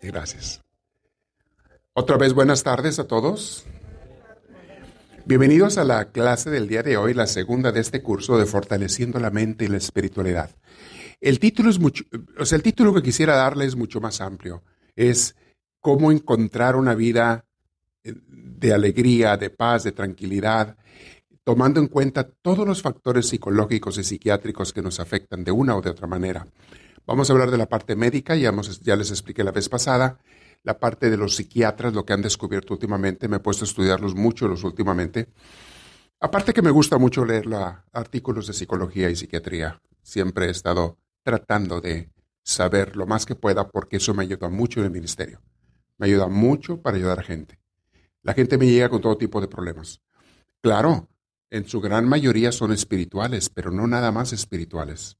Gracias. Otra vez buenas tardes a todos. Bienvenidos a la clase del día de hoy, la segunda de este curso de Fortaleciendo la Mente y la Espiritualidad. El título es mucho, o sea, el título que quisiera darle es mucho más amplio. Es cómo encontrar una vida eh, de alegría, de paz, de tranquilidad, tomando en cuenta todos los factores psicológicos y psiquiátricos que nos afectan de una o de otra manera. Vamos a hablar de la parte médica, ya, ya les expliqué la vez pasada, la parte de los psiquiatras, lo que han descubierto últimamente, me he puesto a estudiarlos mucho los últimamente. Aparte que me gusta mucho leer artículos de psicología y psiquiatría, siempre he estado tratando de saber lo más que pueda porque eso me ayuda mucho en el ministerio. Me ayuda mucho para ayudar a gente. La gente me llega con todo tipo de problemas. Claro, en su gran mayoría son espirituales, pero no nada más espirituales.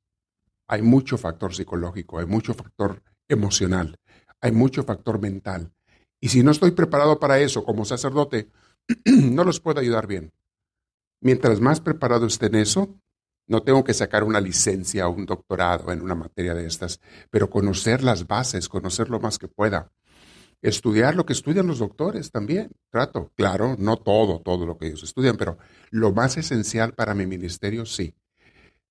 Hay mucho factor psicológico, hay mucho factor emocional, hay mucho factor mental. Y si no estoy preparado para eso como sacerdote, no los puedo ayudar bien. Mientras más preparado esté en eso, no tengo que sacar una licencia o un doctorado en una materia de estas, pero conocer las bases, conocer lo más que pueda. Estudiar lo que estudian los doctores también. Trato, claro, no todo, todo lo que ellos estudian, pero lo más esencial para mi ministerio, sí.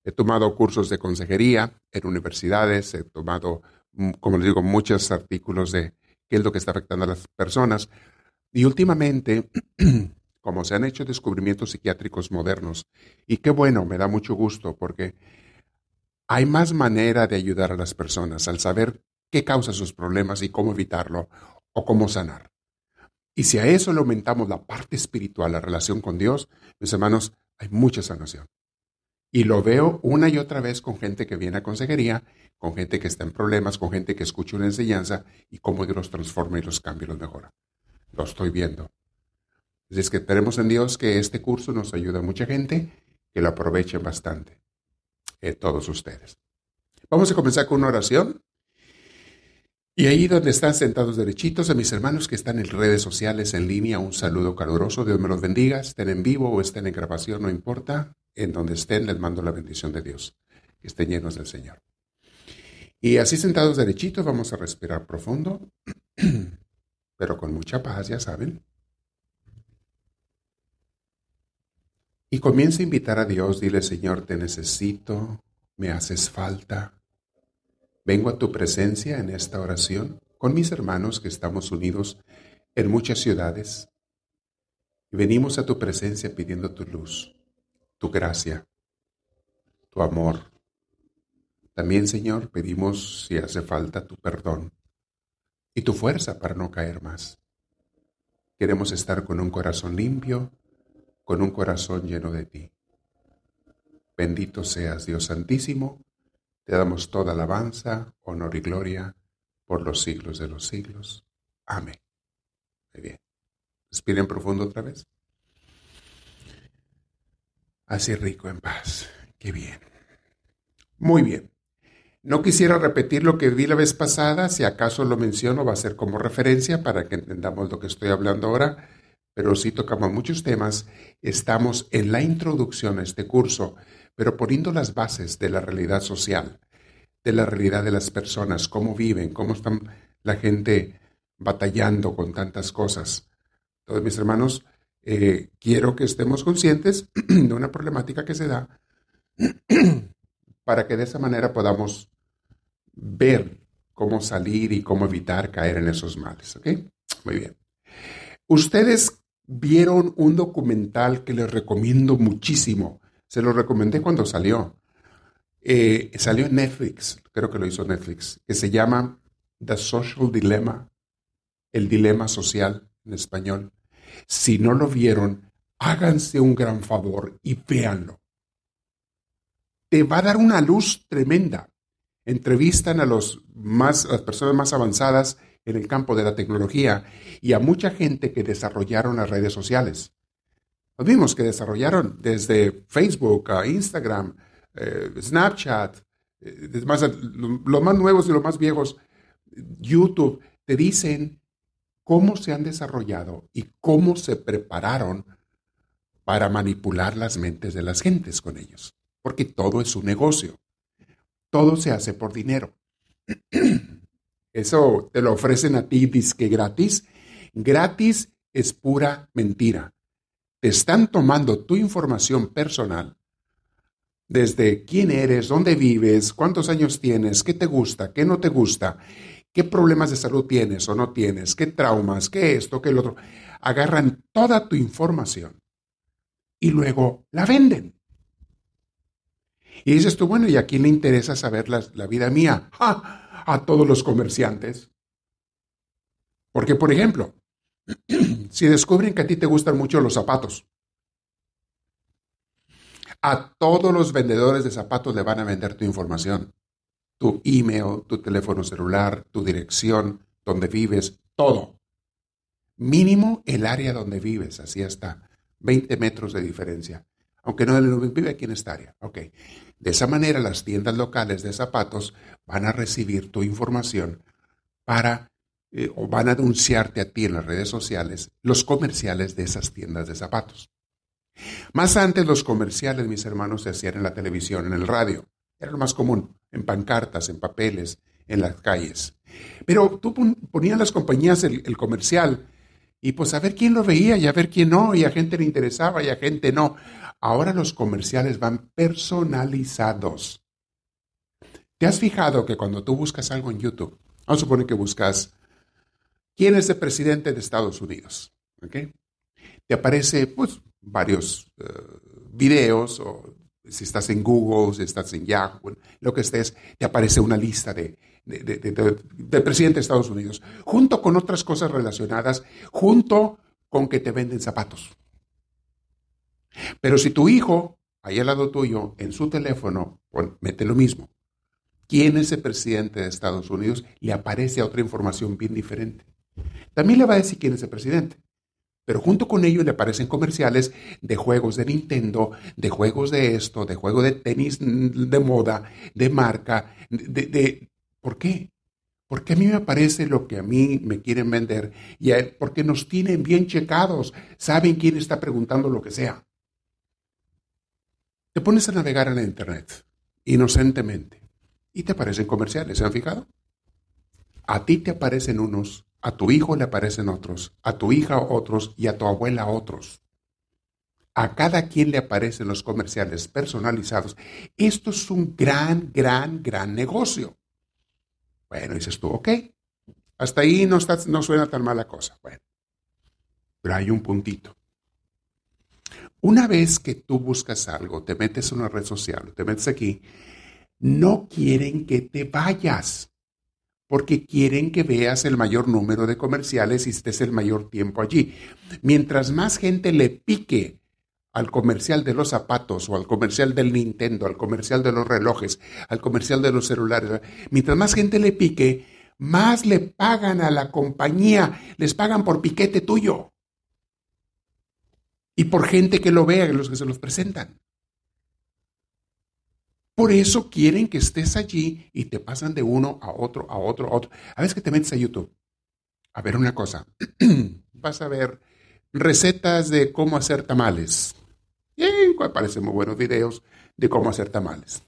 He tomado cursos de consejería en universidades, he tomado Mm, como les digo, muchos artículos de qué es lo que está afectando a las personas. Y últimamente, como se han hecho descubrimientos psiquiátricos modernos, y qué bueno, me da mucho gusto porque hay más manera de ayudar a las personas al saber qué causa sus problemas y cómo evitarlo o cómo sanar. Y si a eso le aumentamos la parte espiritual, la relación con Dios, mis hermanos, hay mucha sanación. Y lo veo una y otra vez con gente que viene a consejería, con gente que está en problemas, con gente que escucha una enseñanza y cómo Dios los transforma y los cambia y los mejora. Lo estoy viendo. Es que esperemos en Dios que este curso nos ayude a mucha gente, que lo aprovechen bastante. Eh, todos ustedes. Vamos a comenzar con una oración. Y ahí donde están sentados derechitos, a mis hermanos que están en redes sociales, en línea, un saludo caluroso. Dios me los bendiga. Estén en vivo o estén en grabación, no importa en donde estén, les mando la bendición de Dios, que estén llenos del Señor. Y así sentados derechitos vamos a respirar profundo, pero con mucha paz, ya saben. Y comienza a invitar a Dios, dile Señor, te necesito, me haces falta. Vengo a tu presencia en esta oración con mis hermanos que estamos unidos en muchas ciudades venimos a tu presencia pidiendo tu luz tu gracia, tu amor. También, Señor, pedimos, si hace falta, tu perdón y tu fuerza para no caer más. Queremos estar con un corazón limpio, con un corazón lleno de ti. Bendito seas, Dios Santísimo, te damos toda alabanza, honor y gloria por los siglos de los siglos. Amén. Muy bien. Respiren profundo otra vez. Así rico en paz. Qué bien. Muy bien. No quisiera repetir lo que vi la vez pasada, si acaso lo menciono va a ser como referencia para que entendamos lo que estoy hablando ahora, pero sí tocamos muchos temas. Estamos en la introducción a este curso, pero poniendo las bases de la realidad social, de la realidad de las personas, cómo viven, cómo están la gente batallando con tantas cosas. Todos mis hermanos, eh, quiero que estemos conscientes de una problemática que se da para que de esa manera podamos ver cómo salir y cómo evitar caer en esos males. ¿Ok? Muy bien. Ustedes vieron un documental que les recomiendo muchísimo. Se lo recomendé cuando salió. Eh, salió en Netflix, creo que lo hizo Netflix, que se llama The Social Dilemma, el dilema social en español. Si no lo vieron, háganse un gran favor y véanlo. Te va a dar una luz tremenda. Entrevistan a, los más, las personas más avanzadas en el campo de la tecnología y a mucha gente que desarrollaron las redes sociales. Los vimos que desarrollaron desde Facebook a Instagram, eh, Snapchat, eh, más nuevos y los más viejos, YouTube, te dicen cómo se han desarrollado y cómo se prepararon para manipular las mentes de las gentes con ellos. Porque todo es un negocio. Todo se hace por dinero. Eso te lo ofrecen a ti, que gratis. Gratis es pura mentira. Te están tomando tu información personal, desde quién eres, dónde vives, cuántos años tienes, qué te gusta, qué no te gusta, qué problemas de salud tienes o no tienes, qué traumas, qué esto, qué lo otro. Agarran toda tu información y luego la venden. Y dices tú, bueno, ¿y a quién le interesa saber la, vida mía? A todos los comerciantes. Porque, por ejemplo, si descubren que a ti te gustan mucho los zapatos, a todos los vendedores de zapatos le van a vender tu información, tu email, tu teléfono celular, tu dirección, donde vives, todo. Mínimo el área donde vives, así hasta 20 metros de diferencia. Aunque no vive aquí en esta área. Ok. De esa manera, las tiendas locales de zapatos van a recibir tu información para eh, o van a anunciarte a ti en las redes sociales los comerciales de esas tiendas de zapatos. Más antes los comerciales, mis hermanos, se hacían en la televisión, en el radio. Era lo más común, en pancartas, en papeles, en las calles. Pero tú ponías las compañías el, comercial y pues a ver quién lo veía y a ver quién no, y a gente le interesaba y a gente no. Ahora los comerciales van personalizados. ¿Te has fijado que cuando tú buscas algo en YouTube, vamos a suponer que buscas quién es el presidente de Estados Unidos, Te aparece pues varios eh, videos o si estás en Google, si estás en Yahoo, lo que estés, te aparece una lista de, del presidente de Estados Unidos, junto con otras cosas relacionadas, junto con que te venden zapatos. Pero si tu hijo, ahí al lado tuyo, en su teléfono, mete lo mismo. ¿Quién es el presidente de Estados Unidos? Le aparece otra información bien diferente. También le va a decir quién es el presidente. Pero junto con ello le aparecen comerciales de juegos de Nintendo, de juegos de esto, de juegos de tenis de moda, de marca, de, de ¿por qué? Porque a mí me aparece lo que a mí me quieren vender y porque nos tienen bien checados, saben quién está preguntando lo que sea. Te pones a navegar en la Internet inocentemente y te aparecen comerciales, ¿se han fijado? A ti te aparecen unos, a tu hijo le aparecen otros, a tu hija otros y a tu abuela otros. A cada quien le aparecen los comerciales personalizados. Esto es un gran, gran, gran negocio. Bueno, dices tú, ok, hasta ahí no, está, no suena tan mala cosa. Bueno, pero hay un puntito. Una vez que tú buscas algo, te metes en una red social, te metes aquí, no quieren que te vayas, porque quieren que veas el mayor número de comerciales y estés el mayor tiempo allí. Mientras más gente le pique al comercial de los zapatos o al comercial del Nintendo, al comercial de los relojes, al comercial de los celulares, mientras más gente le pique, más le pagan a la compañía, les pagan por piquete tuyo y por gente que lo vea, los que se los presentan. Por eso quieren que estés allí y te pasan de uno a otro, a otro, a otro. A veces que te metes a YouTube a ver una cosa. Vas a ver recetas de cómo hacer tamales. Y aparecen muy buenos videos de cómo hacer tamales.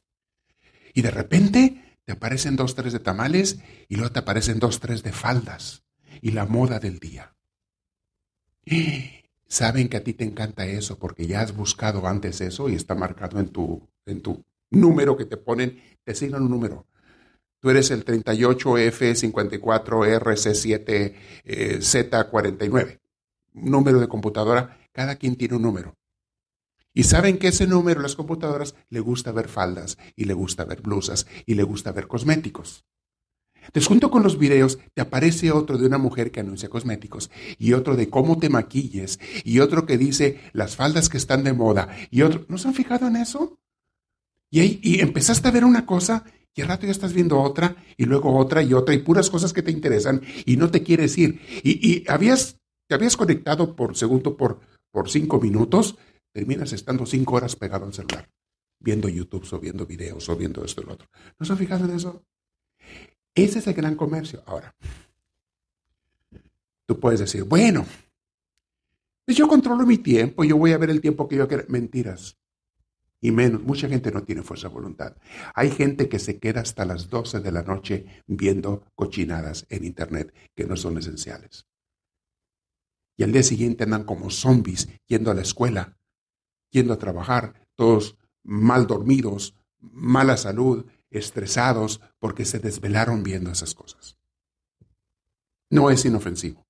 Y de repente te aparecen dos, tres de tamales y luego te aparecen dos, tres de faldas y la moda del día saben que a ti te encanta eso porque ya has buscado antes eso y está marcado en tu, en tu número que te ponen, te asignan un número. Tú eres el 38F54RC7Z49, eh, número de computadora, cada quien tiene un número. Y saben que ese número, las computadoras, le gusta ver faldas y le gusta ver blusas y le gusta ver cosméticos. Entonces, junto con los videos, te aparece otro de una mujer que anuncia cosméticos, y otro de cómo te maquilles, y otro que dice las faldas que están de moda, y otro. ¿No se han fijado en eso? Y, empezaste a ver una cosa, y al rato ya estás viendo otra, y luego otra, y otra, y puras cosas que te interesan, y no te quieres ir. Y, habías, te habías conectado por segundo por, por cinco minutos, terminas estando cinco horas pegado al celular, viendo YouTube, o viendo videos, o viendo esto y lo otro. ¿No se han fijado en eso? Ese es el gran comercio. Ahora, tú puedes decir, bueno, pues yo controlo mi tiempo, yo voy a ver el tiempo que yo quiera. Mentiras. Y menos, mucha gente no tiene fuerza de voluntad. Hay gente que se queda hasta las 12 de la noche viendo cochinadas en Internet que no son esenciales. Y al día siguiente andan como zombies yendo a la escuela, yendo a trabajar, todos mal dormidos, mala salud, estresados porque se desvelaron viendo esas cosas. No es inofensivo.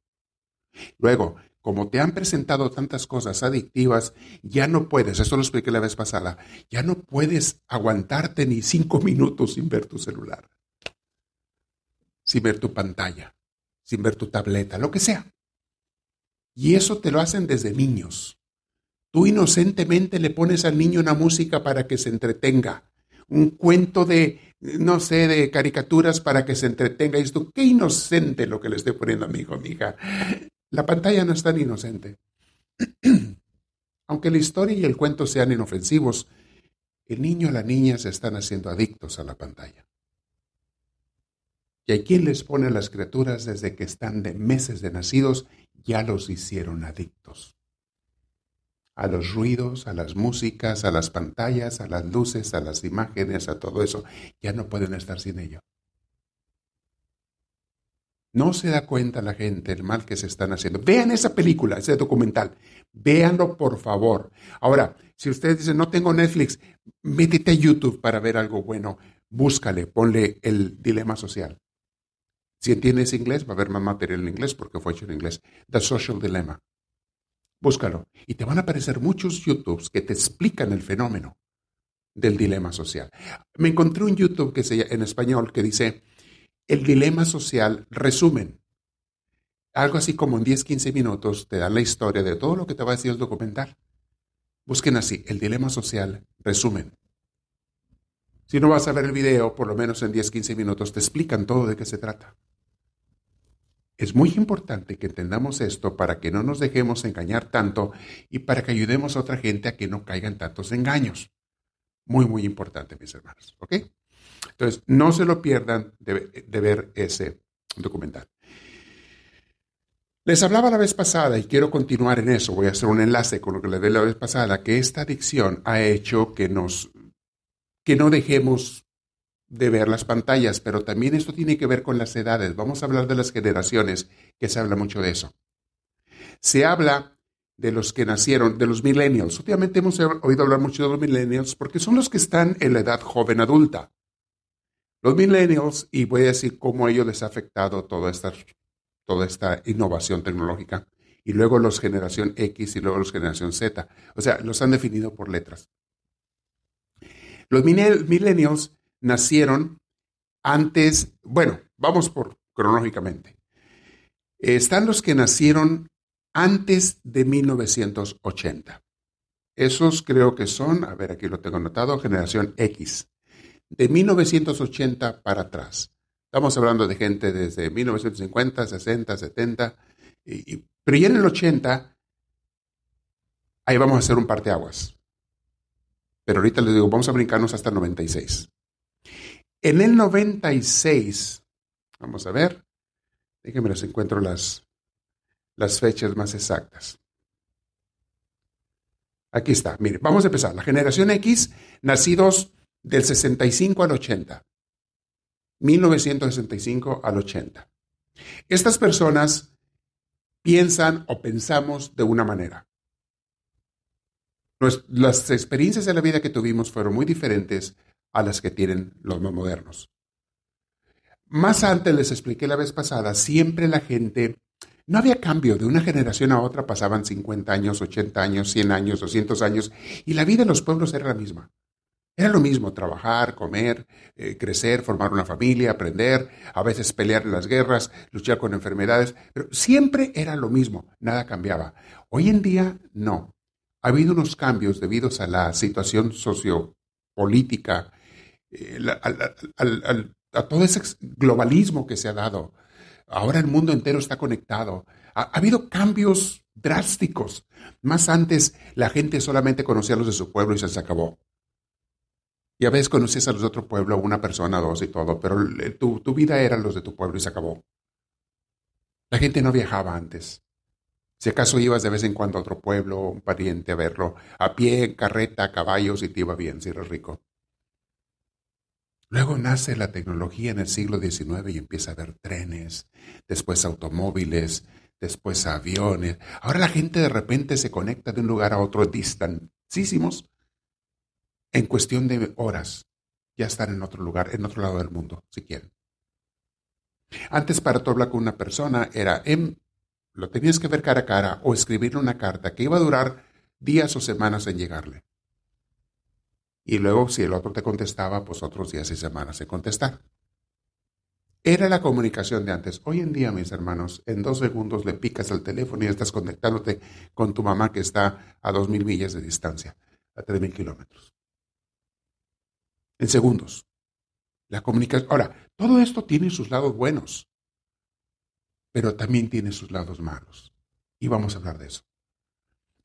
Luego, como te han presentado tantas cosas adictivas, ya no puedes, eso lo expliqué la vez pasada, ya no puedes aguantarte ni cinco minutos sin ver tu celular, sin ver tu pantalla, sin ver tu tableta, lo que sea. Y eso te lo hacen desde niños. Tú inocentemente le pones al niño una música para que se entretenga, un cuento de, no sé, de caricaturas para que se entretenga. Y tú, qué inocente lo que le estoy poniendo a mi hijo, mi. La pantalla no es tan inocente. Aunque la historia y el cuento sean inofensivos, el niño o la niña se están haciendo adictos a la pantalla. Y quien les pone a las criaturas desde que están de meses de nacidos, ya los hicieron adictos. A los ruidos, a las músicas, a las pantallas, a las luces, a las imágenes, a todo eso, ya no pueden estar sin ello. No se da cuenta la gente el mal que se están haciendo. Vean esa película, ese documental. Véanlo, por favor. Ahora, si ustedes dicen, no tengo Netflix, métete a YouTube para ver algo bueno. Búscale, ponle el dilema social. Si entiendes inglés, va a haber más material en inglés porque fue hecho en inglés. The Social Dilemma. Búscalo. Y te van a aparecer muchos YouTubes que te explican el fenómeno del dilema social. Me encontré un YouTube que se, en español que dice el dilema social resumen. Algo así como en 10, 15 minutos te dan la historia de todo lo que te va a decir el documental. Busquen así, el dilema social resumen. Si no vas a ver el video, por lo menos en 10, 15 minutos te explican todo de qué se trata. Es muy importante que entendamos esto para que no nos dejemos engañar tanto y para que ayudemos a otra gente a que no caigan tantos engaños. Muy, muy importante, mis hermanos. ¿Ok? Entonces, no se lo pierdan de, ver ese documental. Les hablaba la vez pasada y quiero continuar en eso. Voy a hacer un enlace con lo que les dije la vez pasada, que esta adicción ha hecho que nos que no dejemos de ver las pantallas, pero también esto tiene que ver con las edades. Vamos a hablar de las generaciones, que se habla mucho de eso. Se habla de los que nacieron, de los millennials. Últimamente hemos oído hablar mucho de los millennials porque son los que están en la edad joven adulta. Los millennials, y voy a decir cómo a ellos les ha afectado toda esta, toda esta innovación tecnológica, y luego los generación X y luego los generación Z. O sea, los han definido por letras. Los millennials nacieron antes, bueno, vamos por cronológicamente. Están los que nacieron antes de 1980. Esos creo que son, a ver, aquí lo tengo anotado, generación X de 1980 para atrás. Estamos hablando de gente desde 1950, 60, 70, y, pero ya en el 80, ahí vamos a hacer un parteaguas. Pero ahorita les digo, vamos a brincarnos hasta el 96. En el 96, vamos a ver, déjenme les encuentro las, las fechas más exactas. Aquí está, mire, vamos a empezar. La generación X, nacidos del 65 al 80. 1965 al 80. Estas personas piensan o pensamos de una manera. Las experiencias de la vida que tuvimos fueron muy diferentes a las que tienen los más modernos. Más antes les expliqué la vez pasada, siempre la gente, no había cambio, de una generación a otra pasaban 50 años, 80 años, 100 años, 200 años, y la vida en los pueblos era la misma. Era lo mismo, trabajar, comer, eh, crecer, formar una familia, aprender, a veces pelear en las guerras, luchar con enfermedades, pero siempre era lo mismo, nada cambiaba. Hoy en día no. Ha habido unos cambios debido a la situación sociopolítica, eh, a todo ese globalismo que se ha dado. Ahora el mundo entero está conectado. ha habido cambios drásticos. Más antes la gente solamente conocía a los de su pueblo y se acabó. Y a veces conocías a los de otro pueblo, una persona, dos y todo, pero tu, tu vida era los de tu pueblo y se acabó. La gente no viajaba antes. Si acaso ibas de vez en cuando a otro pueblo, un pariente a verlo, a pie, carreta, caballos y te iba bien si eres rico. Luego nace la tecnología en el siglo XIX y empieza a haber trenes, después automóviles, después aviones. Ahora la gente de repente se conecta de un lugar a otro distantísimos en cuestión de horas. Ya están en otro lugar, en otro lado del mundo, si quieren. Antes para tú hablar con una persona era, en, lo tenías que ver cara a cara o escribirle una carta que iba a durar días o semanas en llegarle. Y luego si el otro te contestaba, pues otros días y semanas en contestar. Era la comunicación de antes. Hoy en día, mis hermanos, en dos segundos le picas al teléfono y estás conectándote con tu mamá que está a dos mil millas de distancia, a tres mil kilómetros. En segundos. La comunicación. Ahora, todo esto tiene sus lados buenos, pero también tiene sus lados malos. Y vamos a hablar de eso.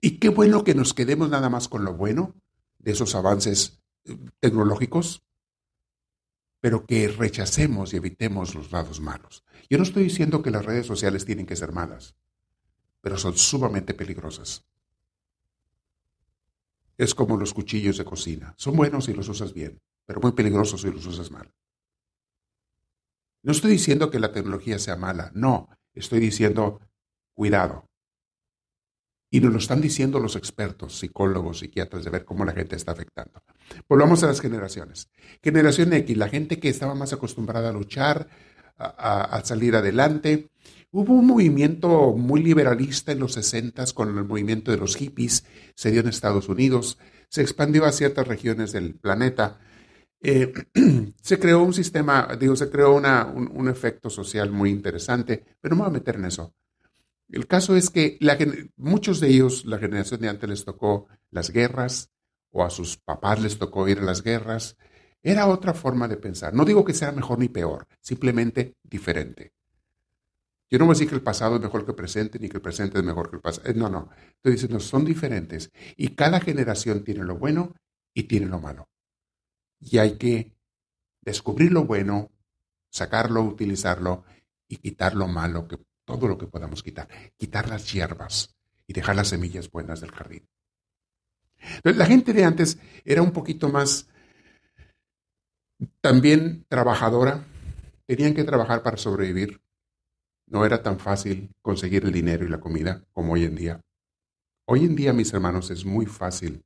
Y qué bueno que nos quedemos nada más con lo bueno de esos avances eh, tecnológicos pero que rechacemos y evitemos los lados malos. Yo no estoy diciendo que las redes sociales tienen que ser malas, pero son sumamente peligrosas. Es como los cuchillos de cocina. Son buenos si los usas bien, pero muy peligrosos si los usas mal. No estoy diciendo que la tecnología sea mala, no, estoy diciendo cuidado. Y nos lo están diciendo los expertos, psicólogos, psiquiatras, de ver cómo la gente está afectando. Volvamos a las generaciones. Generación X, la gente que estaba más acostumbrada a luchar, a, salir adelante. Hubo un movimiento muy liberalista en los 60 con el movimiento de los hippies, se dio en Estados Unidos, se expandió a ciertas regiones del planeta. Eh, se creó un sistema, digo, se creó una, un, efecto social muy interesante, pero no me voy a meter en eso. El caso es que la, muchos de ellos, la generación de antes les tocó las guerras o a sus papás les tocó ir a las guerras. Era otra forma de pensar. No digo que sea mejor ni peor, simplemente diferente. Yo no voy a decir que el pasado es mejor que el presente, ni que el presente es mejor que el pasado. No, no. Estoy diciendo, son diferentes. Y cada generación tiene lo bueno y tiene lo malo. Y hay que descubrir lo bueno, sacarlo, utilizarlo y quitar lo malo que todo lo que podamos quitar, quitar las hierbas y dejar las semillas buenas del jardín. la gente de antes era un poquito más también trabajadora, tenían que trabajar para sobrevivir. No era tan fácil conseguir el dinero y la comida como hoy en día. Hoy en día, mis hermanos, es muy fácil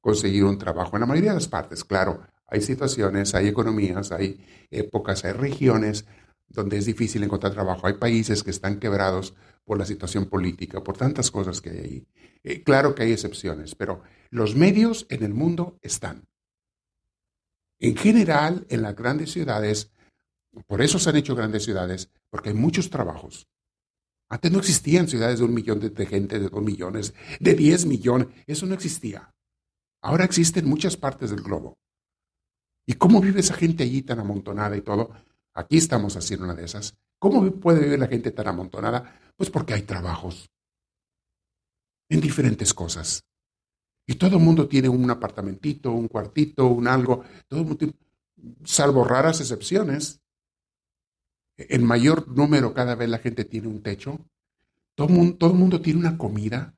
conseguir un trabajo. En la mayoría de las partes, claro, hay situaciones, hay economías, hay épocas, hay regiones donde es difícil encontrar trabajo. Hay países que están quebrados por la situación política, por tantas cosas que hay ahí. Eh, claro que hay excepciones, pero los medios en el mundo están. En general, en las grandes ciudades, por eso se han hecho grandes ciudades, porque hay muchos trabajos. Antes no existían ciudades de un millón de, gente, de dos millones, de diez millones. Eso no existía. Ahora existe en muchas partes del globo. ¿Y cómo vive esa gente allí tan amontonada y todo? Aquí estamos haciendo una de esas. ¿Cómo puede vivir la gente tan amontonada? Pues porque hay trabajos en diferentes cosas. Y todo el mundo tiene un apartamentito, un cuartito, un algo, todo salvo raras excepciones. En mayor número cada vez la gente tiene un techo. Todo el mundo, todo el mundo tiene una comida.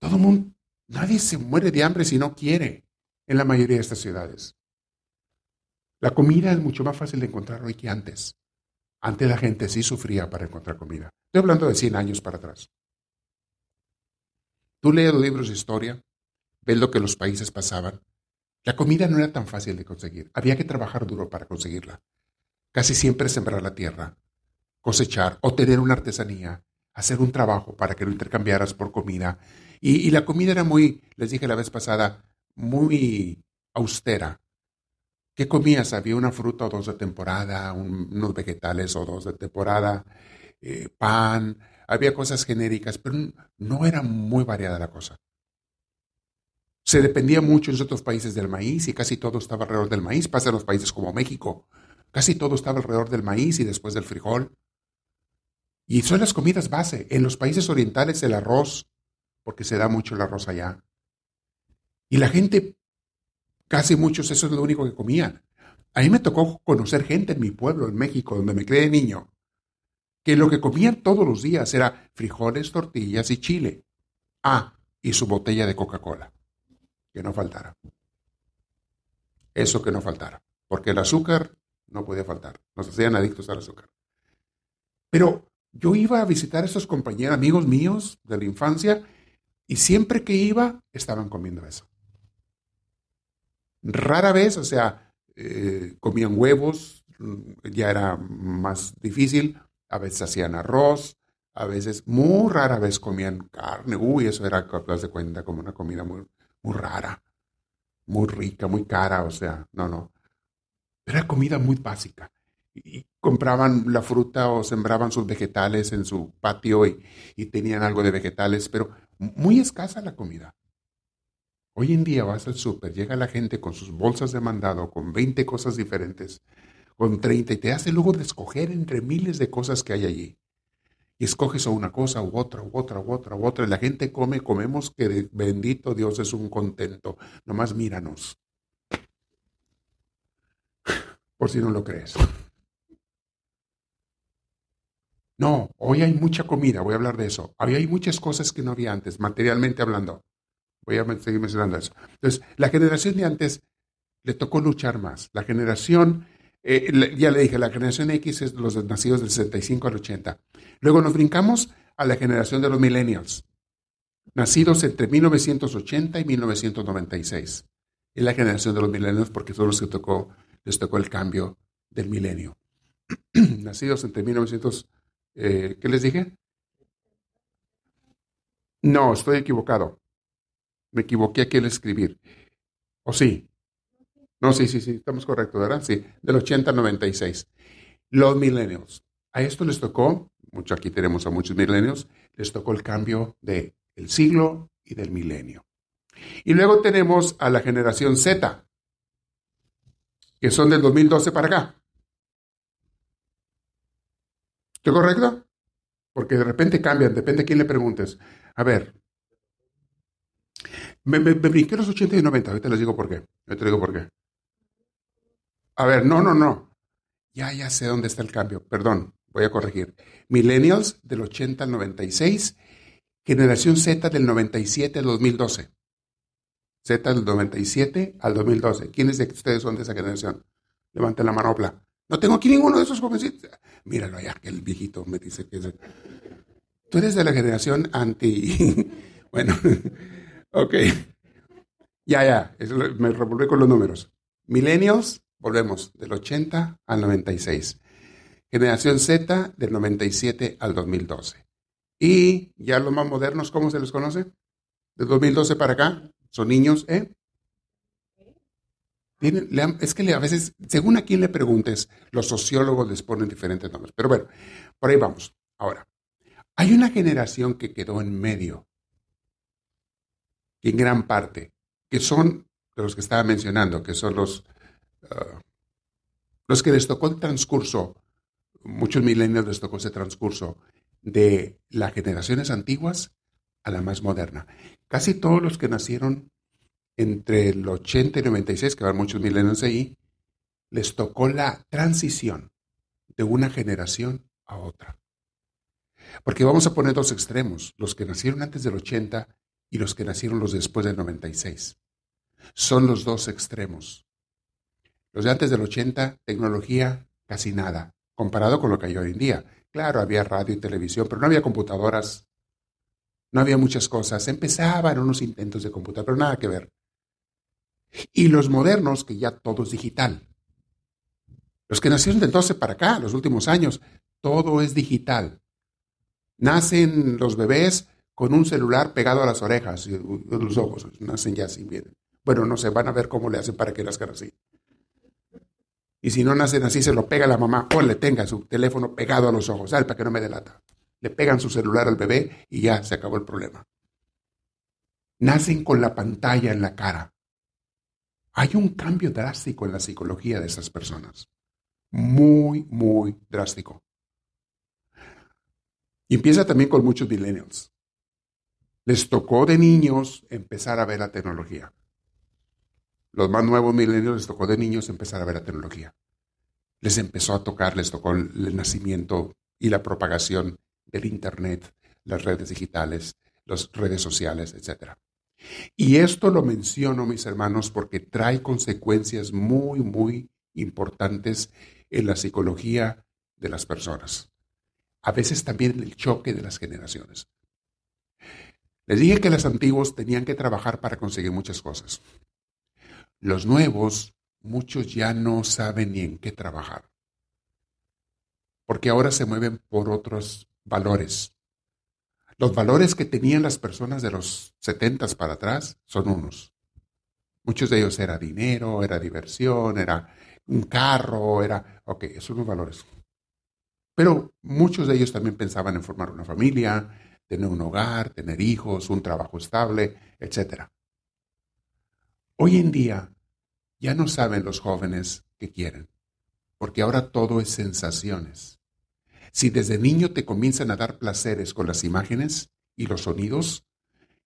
Todo el mundo, nadie se muere de hambre si no quiere en la mayoría de estas ciudades. La comida es mucho más fácil de encontrar hoy que antes. Antes la gente sí sufría para encontrar comida. Estoy hablando de 100 años para atrás. Tú lees los libros de historia, ves lo que los países pasaban. La comida no era tan fácil de conseguir. Había que trabajar duro para conseguirla. Casi siempre sembrar la tierra, cosechar o tener una artesanía, hacer un trabajo para que lo intercambiaras por comida. Y, y la comida era muy, les dije la vez pasada, muy austera. ¿Qué comías? Había una fruta o dos de temporada, unos vegetales o dos de temporada, eh, pan, había cosas genéricas, pero no era muy variada la cosa. Se dependía mucho en otros países del maíz y casi todo estaba alrededor del maíz. Pasa en los países como México. Casi todo estaba alrededor del maíz y después del frijol. Y son las comidas base. En los países orientales el arroz, porque se da mucho el arroz allá. Y la gente Casi muchos eso es lo único que comían. A mí me tocó conocer gente en mi pueblo, en México, donde me creé niño, que lo que comían todos los días era frijoles, tortillas y chile. Ah, y su botella de Coca-Cola. Que no faltara. Eso que no faltara. Porque el azúcar no podía faltar. Nos hacían adictos al azúcar. Pero yo iba a visitar a esos compañeros, amigos míos de la infancia, y siempre que iba, estaban comiendo eso. Rara vez, o sea, eh, comían huevos, ya era más difícil, a veces hacían arroz, a veces, muy rara vez comían carne, uy, eso era, te de cuenta, como una comida muy, muy rara, muy rica, muy cara, o sea, no, no. Era comida muy básica. Y compraban la fruta o sembraban sus vegetales en su patio y, y tenían algo de vegetales, pero muy escasa la comida. Hoy en día vas al súper, llega la gente con sus bolsas de mandado, con 20 cosas diferentes, con 30, y te hace luego de escoger entre miles de cosas que hay allí. Y escoges una cosa u otra, u otra, u otra, u otra. La gente come, comemos que bendito Dios es un contento. Nomás míranos. Por si no lo crees. No, hoy hay mucha comida, voy a hablar de eso. Había hay muchas cosas que no había antes, materialmente hablando. Voy a seguir mencionando eso. Entonces, la generación de antes le tocó luchar más. La generación, eh, ya le dije, la generación X es los nacidos del 65 al 80. Luego nos brincamos a la generación de los millennials, nacidos entre 1980 y 1996. Es la generación de los millennials porque son los que tocó, les tocó el cambio del milenio. nacidos entre 1900, eh, ¿qué les dije? No, estoy equivocado. Me equivoqué aquí al escribir. ¿O sí? No, sí, sí, sí, estamos correctos, ¿verdad? Sí, del 80 al 96. Los millennials. A esto les tocó, mucho aquí tenemos a muchos millennials, les tocó el cambio del el siglo y del milenio. Y luego tenemos a la generación Z, que son del 2012 para acá. ¿Estoy correcto? Porque de repente cambian, depende de quién le preguntes. A ver, me, me, brinqué los 80 y 90, ahorita les digo por qué. Les digo por qué. A ver, no, no, no. Ya, ya sé dónde está el cambio. Perdón, voy a corregir. Millennials del 80 al 96, generación Z del 97 al 2012. Z del 97 al 2012. ¿Quiénes de ustedes son de esa generación? Levanten la manopla. No tengo aquí ninguno de esos jovencitos. Míralo allá, que el viejito me dice que es... Tú eres de la generación anti... bueno, Ok. Ya, ya, me revolví con los números. Millennials, volvemos, del 80 al 96. Generación Z, del 97 al 2012. Y ya los más modernos, ¿cómo se les conoce? De 2012 para acá, son niños, ¿eh? es que a veces, según a quién le preguntes, los sociólogos les ponen diferentes nombres. Pero bueno, por ahí vamos. Ahora, hay una generación que quedó en medio en gran parte, que son de los que estaba mencionando, que son los, ah, los que les tocó el transcurso, muchos milenios les tocó ese transcurso de las generaciones antiguas a la más moderna. Casi todos los que nacieron entre el 80 y 96, que van muchos milenios ahí, les tocó la transición de una generación a otra. Porque vamos a poner dos extremos, los que nacieron antes del 80 y los que nacieron los después del 96. Son los dos extremos. Los de antes del 80, tecnología, casi nada, comparado con lo que hay hoy en día. Claro, había radio y televisión, pero no había computadoras, no había muchas cosas. Empezaban unos intentos de computadora, pero nada que ver. Y los modernos, que ya todo es digital. Los que nacieron de entonces para acá, los últimos años, todo es digital. Nacen los bebés con un celular pegado a las orejas y los ojos, nacen ya así bien. Bueno, no sé, van a ver cómo le hacen para que nazcan así. Y si no nacen así, se lo pega la mamá o le tenga su teléfono pegado a los ojos, ¿sabes? Para que no me delata. Le pegan su celular al bebé y ya se acabó el problema. Nacen con la pantalla en la cara. Hay un cambio drástico en la psicología de esas personas. Muy, muy drástico. Y empieza también con muchos millennials les tocó de niños empezar a ver la tecnología. Los más nuevos milenios les tocó de niños empezar a ver la tecnología. Les empezó a tocar, les tocó el, nacimiento y la propagación del Internet, las redes digitales, las redes sociales, etc. Y esto lo menciono, mis hermanos, porque trae consecuencias muy, muy importantes en la psicología de las personas. A veces también el choque de las generaciones. Les dije que los antiguos tenían que trabajar para conseguir muchas cosas. Los nuevos, muchos ya no saben ni en qué trabajar. Porque ahora se mueven por otros valores. Los valores que tenían las personas de los setentas para atrás son unos. Muchos de ellos era dinero, era diversión, era un carro, era, ok, esos son los valores. Pero muchos de ellos también pensaban en formar una familia, tener un hogar, tener hijos, un trabajo estable, etc. Hoy en día ya no saben los jóvenes qué quieren, porque ahora todo es sensaciones. Si desde niño te comienzan a dar placeres con las imágenes y los sonidos,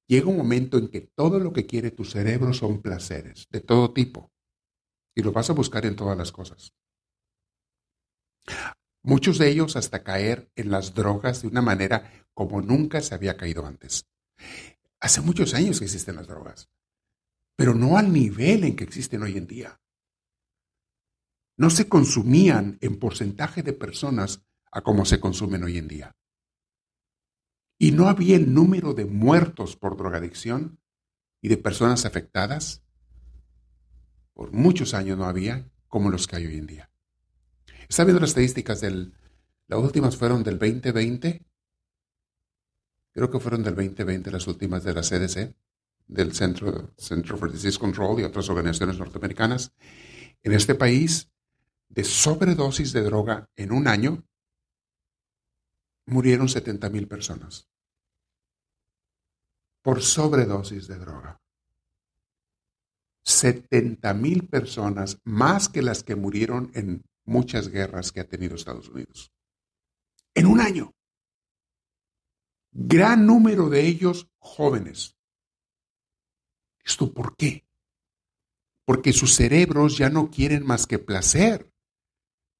llega un momento en que todo lo que quiere tu cerebro son placeres de todo tipo. Y lo vas a buscar en todas las cosas. Muchos de ellos hasta caer en las drogas de una manera como nunca se había caído antes. Hace muchos años que existen las drogas, pero no al nivel en que existen hoy en día. No se consumían en porcentaje de personas a como se consumen hoy en día. Y no había el número de muertos por drogadicción y de personas afectadas, por muchos años no había, como los que hay hoy en día. Está viendo las estadísticas del, las últimas fueron del 2020, creo que fueron del 2020 las últimas de la CDC, del Centro, Center for Disease Control y otras organizaciones norteamericanas. En este país, de sobredosis de droga en un año, murieron 70 mil personas por sobredosis de droga. 70 mil personas, más que las que murieron en muchas guerras que ha tenido Estados Unidos. En un año. Gran número de ellos jóvenes. ¿Esto por qué? Porque sus cerebros ya no quieren más que placer.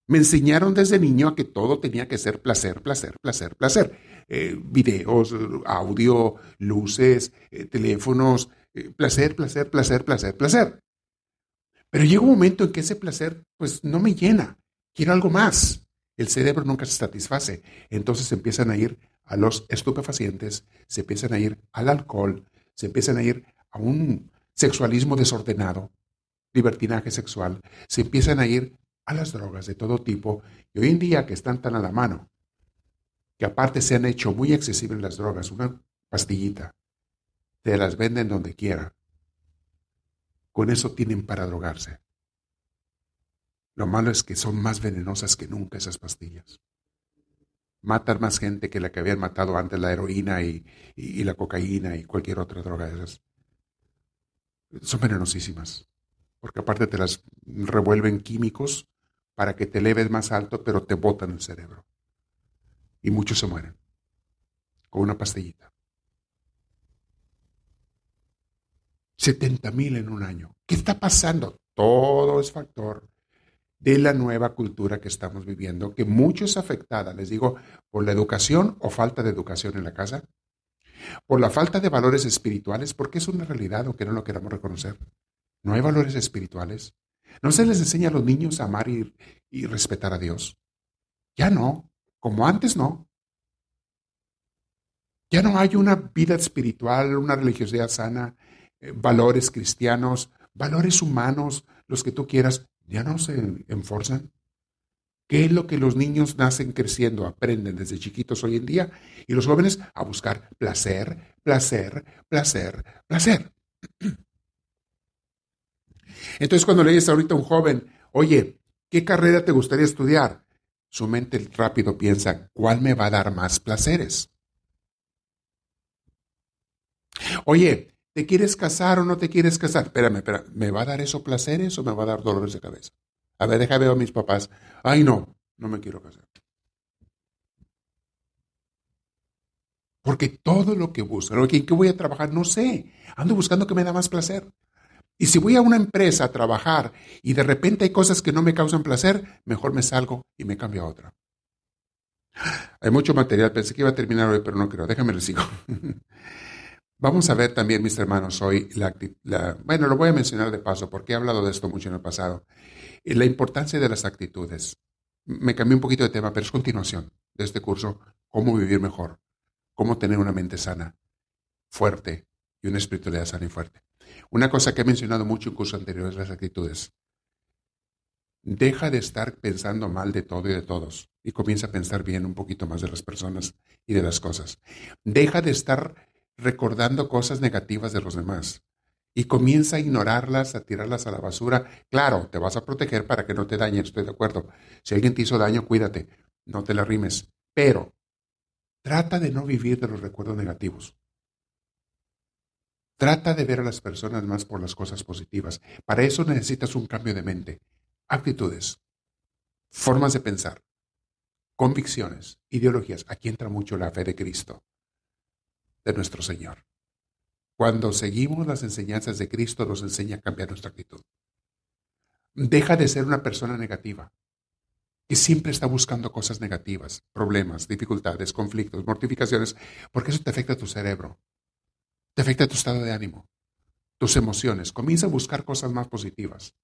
Me enseñaron desde niño a que todo tenía que ser placer, placer, placer, placer. Eh, videos, audio, luces, eh, teléfonos, eh, placer, placer, placer, placer, placer. Pero llega un momento en que ese placer pues no me llena. Quiero algo más. El cerebro nunca se satisface. Entonces empiezan a ir a los estupefacientes, se empiezan a ir al alcohol, se empiezan a ir a un sexualismo desordenado, libertinaje sexual, se empiezan a ir a las drogas de todo tipo y hoy en día que están tan a la mano, que aparte se han hecho muy accesibles las drogas, una pastillita, te las venden donde quiera. Con eso tienen para drogarse. Lo malo es que son más venenosas que nunca esas pastillas. Matan más gente que la que habían matado antes la heroína y, la cocaína y cualquier otra droga de esas. Son venenosísimas, porque aparte te las revuelven químicos para que te eleves más alto, pero te botan el cerebro. Y muchos se mueren con una pastillita. 70 mil en un año. ¿Qué está pasando? Todo es factor de la nueva cultura que estamos viviendo, que mucho es afectada, les digo, por la educación o falta de educación en la casa, por la falta de valores espirituales, porque es una realidad, aunque no lo queramos reconocer. No hay valores espirituales. ¿No se les enseña a los niños a amar y, respetar a Dios? Ya no, como antes no. Ya no hay una vida espiritual, una religiosidad sana, eh, valores cristianos, valores humanos, los que tú quieras, ya no se enforzan. ¿Qué es lo que los niños nacen creciendo, aprenden desde chiquitos hoy en día? Y los jóvenes a buscar placer, placer, placer, placer. Entonces cuando le dices ahorita a un joven, oye, ¿qué carrera te gustaría estudiar? Su mente rápido piensa, ¿cuál me va a dar más placeres? Oye, ¿te quieres casar o no te quieres casar? Espérame, espérame, ¿me va a dar eso placeres o me va a dar dolores de cabeza? A ver, déjame ver a mis papás. Ay, no, no me quiero casar. Porque todo lo que busco, ¿en qué voy a trabajar? No sé. Ando buscando que me da más placer. Y si voy a una empresa a trabajar y de repente hay cosas que no me causan placer, mejor me salgo y me cambio a otra. Hay mucho material, pensé que iba a terminar hoy, pero no creo. Déjame lo sigo. Vamos a ver también, mis hermanos, hoy la, la, bueno, lo voy a mencionar de paso porque he hablado de esto mucho en el pasado. La importancia de las actitudes. Me cambié un poquito de tema, pero es continuación de este curso, cómo vivir mejor, cómo tener una mente sana, fuerte y una espiritualidad sana y fuerte. Una cosa que he mencionado mucho en cursos anteriores, las actitudes. Deja de estar pensando mal de todo y de todos y comienza a pensar bien un poquito más de las personas y de las cosas. Deja de estar recordando cosas negativas de los demás y comienza a ignorarlas, a tirarlas a la basura. Claro, te vas a proteger para que no te dañen, estoy de acuerdo. Si alguien te hizo daño, cuídate, no te la rimes. Pero trata de no vivir de los recuerdos negativos. Trata de ver a las personas más por las cosas positivas. Para eso necesitas un cambio de mente, actitudes, formas de pensar, convicciones, ideologías. Aquí entra mucho la fe de Cristo de nuestro Señor. Cuando seguimos las enseñanzas de Cristo nos enseña a cambiar nuestra actitud. Deja de ser una persona negativa, que siempre está buscando cosas negativas, problemas, dificultades, conflictos, mortificaciones, porque eso te afecta a tu cerebro, te afecta a tu estado de ánimo, tus emociones. Comienza a buscar cosas más positivas.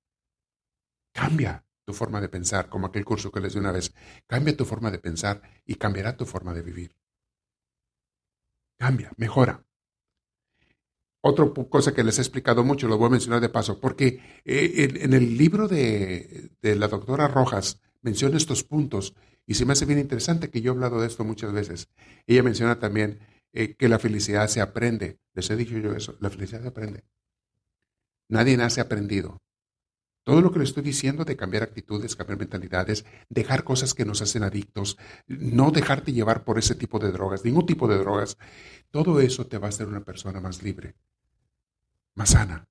Cambia tu forma de pensar, como aquel curso que les di una vez. Cambia tu forma de pensar y cambiará tu forma de vivir. Cambia, mejora. Otra cosa que les he explicado mucho, lo voy a mencionar de paso, porque eh, en, el libro de, la doctora Rojas menciona estos puntos y se me hace bien interesante que yo he hablado de esto muchas veces. Ella menciona también eh, que la felicidad se aprende. Les he dicho yo eso, la felicidad se aprende. Nadie nace aprendido. Todo lo que le estoy diciendo de cambiar actitudes, cambiar mentalidades, dejar cosas que nos hacen adictos, no dejarte llevar por ese tipo de drogas, ningún tipo de drogas, todo eso te va a hacer una persona más libre, más sana,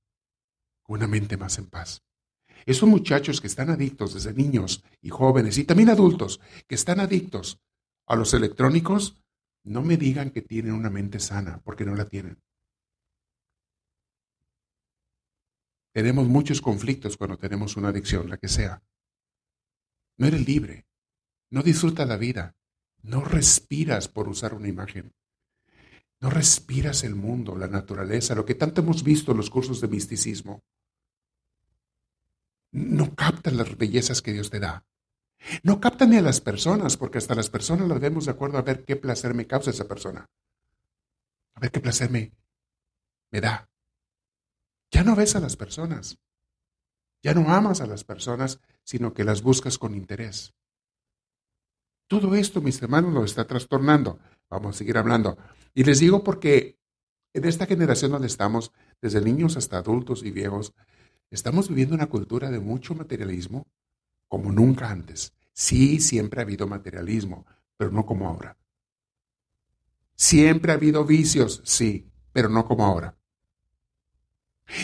con una mente más en paz. Esos muchachos que están adictos desde niños y jóvenes y también adultos que están adictos a los electrónicos, no me digan que tienen una mente sana, porque no la tienen. Tenemos muchos conflictos cuando tenemos una adicción, la que sea. No eres libre, no disfrutas la vida, no respiras por usar una imagen. No respiras el mundo, la naturaleza, lo que tanto hemos visto en los cursos de misticismo. No captas las bellezas que Dios te da. No captan ni a las personas, porque hasta las personas las vemos de acuerdo a ver qué placer me causa esa persona. A ver qué placer me, me da. Ya no ves a las personas. Ya no amas a las personas, sino que las buscas con interés. Todo esto, mis hermanos, lo está trastornando. Vamos a seguir hablando. Y les digo porque en esta generación donde estamos, desde niños hasta adultos y viejos, estamos viviendo una cultura de mucho materialismo como nunca antes. Sí, siempre ha habido materialismo, pero no como ahora. Siempre ha habido vicios, sí, pero no como ahora.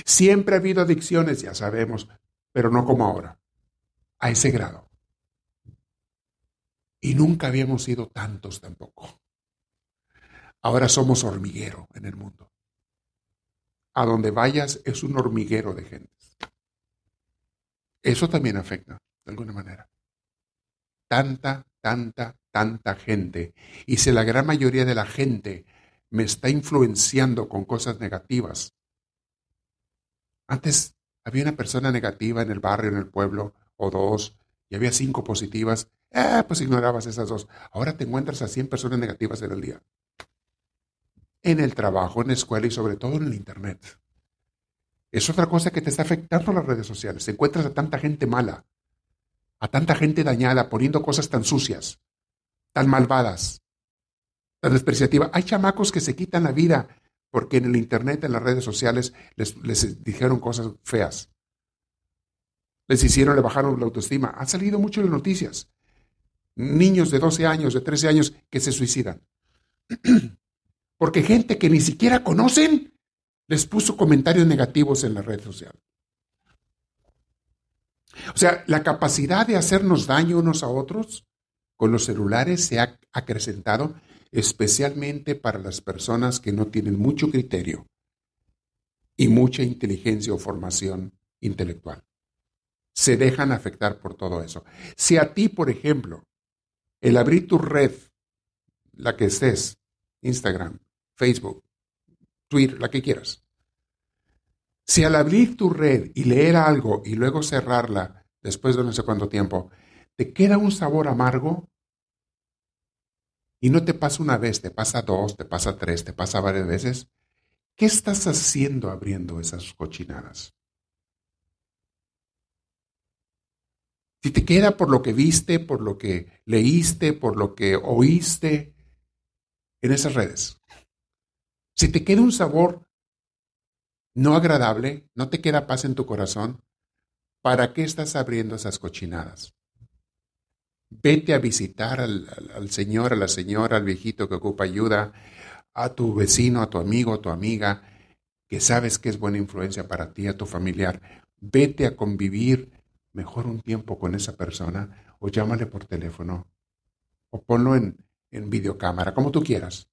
Siempre ha habido adicciones, ya sabemos, pero no como ahora, a ese grado. Y nunca habíamos sido tantos tampoco. Ahora somos hormiguero en el mundo. A donde vayas es un hormiguero de gente. Eso también afecta, de alguna manera. Tanta, tanta, tanta gente. Y si la gran mayoría de la gente me está influenciando con cosas negativas, antes había una persona negativa en el barrio, en el pueblo, o dos, y había cinco positivas. Eh, pues ignorabas esas dos. Ahora te encuentras a 100 personas negativas en el día. En el trabajo, en la escuela y sobre todo en el Internet. Es otra cosa que te está afectando las redes sociales. Encuentras a tanta gente mala, a tanta gente dañada, poniendo cosas tan sucias, tan malvadas, tan despreciativas. Hay chamacos que se quitan la vida porque en el Internet, en las redes sociales, les, dijeron cosas feas. Les hicieron, le bajaron la autoestima. Han salido mucho en las noticias. Niños de 12 años, de 13 años que se suicidan. Porque gente que ni siquiera conocen les puso comentarios negativos en la red social. O sea, la capacidad de hacernos daño unos a otros con los celulares se ha acrecentado especialmente para las personas que no tienen mucho criterio y mucha inteligencia o formación intelectual. Se dejan afectar por todo eso. Si a ti, por ejemplo, el abrir tu red la que estés, Instagram, Facebook, Twitter, la que quieras. Si al abrir tu red y leer algo y luego cerrarla después de no sé cuánto tiempo, te queda un sabor amargo y no te pasa una vez, te pasa dos, te pasa tres, te pasa varias veces, ¿qué estás haciendo abriendo esas cochinadas? Si te queda por lo que viste, por lo que leíste, por lo que oíste en esas redes, si te queda un sabor no agradable, no te queda paz en tu corazón, ¿para qué estás abriendo esas cochinadas? Vete a visitar al, señor, a la señora, al viejito que ocupa ayuda, a tu vecino, a tu amigo, a tu amiga, que sabes que es buena influencia para ti, a tu familiar. Vete a convivir mejor un tiempo con esa persona o llámale por teléfono o ponlo en, en videocámara, como tú quieras.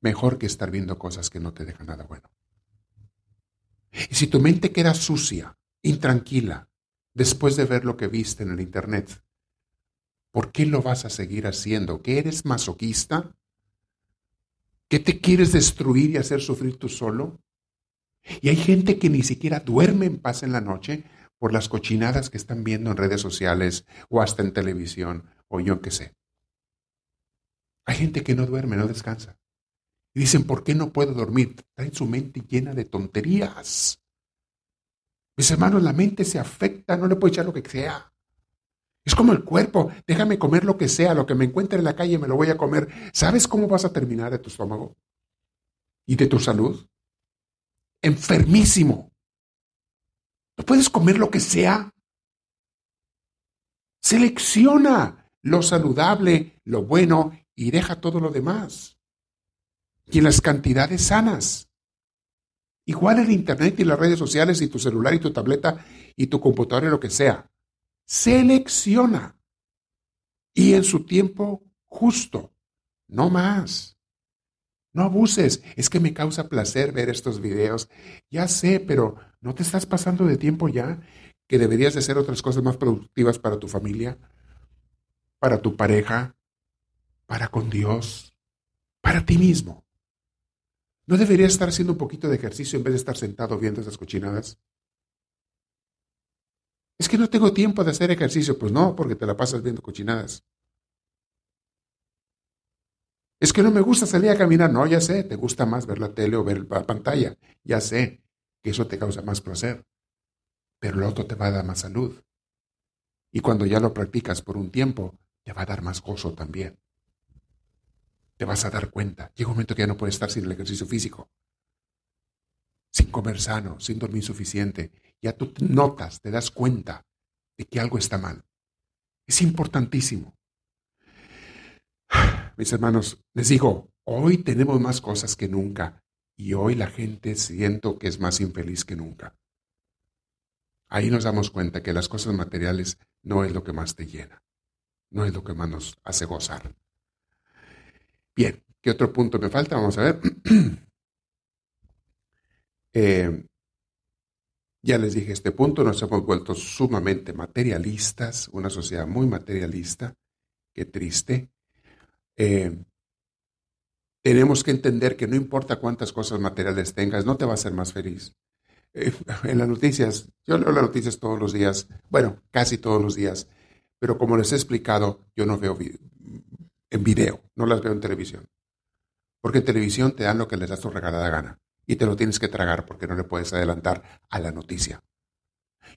Mejor que estar viendo cosas que no te dejan nada bueno. Y si tu mente queda sucia, intranquila, después de ver lo que viste en el Internet, ¿por qué lo vas a seguir haciendo? ¿Que eres masoquista? ¿Que te quieres destruir y hacer sufrir tú solo? Y hay gente que ni siquiera duerme en paz en la noche por las cochinadas que están viendo en redes sociales o hasta en televisión o yo qué sé. Hay gente que no duerme, no descansa. Y dicen, ¿por qué no puedo dormir? en su mente llena de tonterías. Mis hermanos, la mente se afecta, no le puedo echar lo que sea. Es como el cuerpo, déjame comer lo que sea, lo que me encuentre en la calle me lo voy a comer. ¿Sabes cómo vas a terminar de tu estómago? ¿Y de tu salud? Enfermísimo. No puedes comer lo que sea. Selecciona lo saludable, lo bueno y deja todo lo demás y en las cantidades sanas. Igual el Internet y las redes sociales y tu celular y tu tableta y tu computadora y lo que sea. Selecciona. Y en su tiempo justo. No más. No abuses. Es que me causa placer ver estos videos. Ya sé, pero ¿no te estás pasando de tiempo ya? Que deberías de hacer otras cosas más productivas para tu familia, para tu pareja, para con Dios, para ti mismo. ¿No deberías estar haciendo un poquito de ejercicio en vez de estar sentado viendo esas cochinadas? Es que no tengo tiempo de hacer ejercicio. Pues no, porque te la pasas viendo cochinadas. Es que no me gusta salir a caminar. No, ya sé, te gusta más ver la tele o ver la pantalla. Ya sé que eso te causa más placer. Pero lo otro te va a dar más salud. Y cuando ya lo practicas por un tiempo, te va a dar más gozo también te vas a dar cuenta. Llega un momento que ya no puedes estar sin el ejercicio físico, sin comer sano, sin dormir suficiente. Ya tú notas, te das cuenta de que algo está mal. Es importantísimo. Mis hermanos, les digo, hoy tenemos más cosas que nunca y hoy la gente siento que es más infeliz que nunca. Ahí nos damos cuenta que las cosas materiales no es lo que más te llena, no es lo que más nos hace gozar. Bien, ¿qué otro punto me falta? Vamos a ver. Eh, ya les dije este punto, nos hemos vuelto sumamente materialistas, una sociedad muy materialista, qué triste. Eh, tenemos que entender que no importa cuántas cosas materiales tengas, no te va a hacer más feliz. Eh, en las noticias, yo leo las noticias todos los días, bueno, casi todos los días, pero como les he explicado, yo no veo en video, no las veo en televisión. Porque en televisión te dan lo que les da tu regalada gana y te lo tienes que tragar porque no le puedes adelantar a la noticia.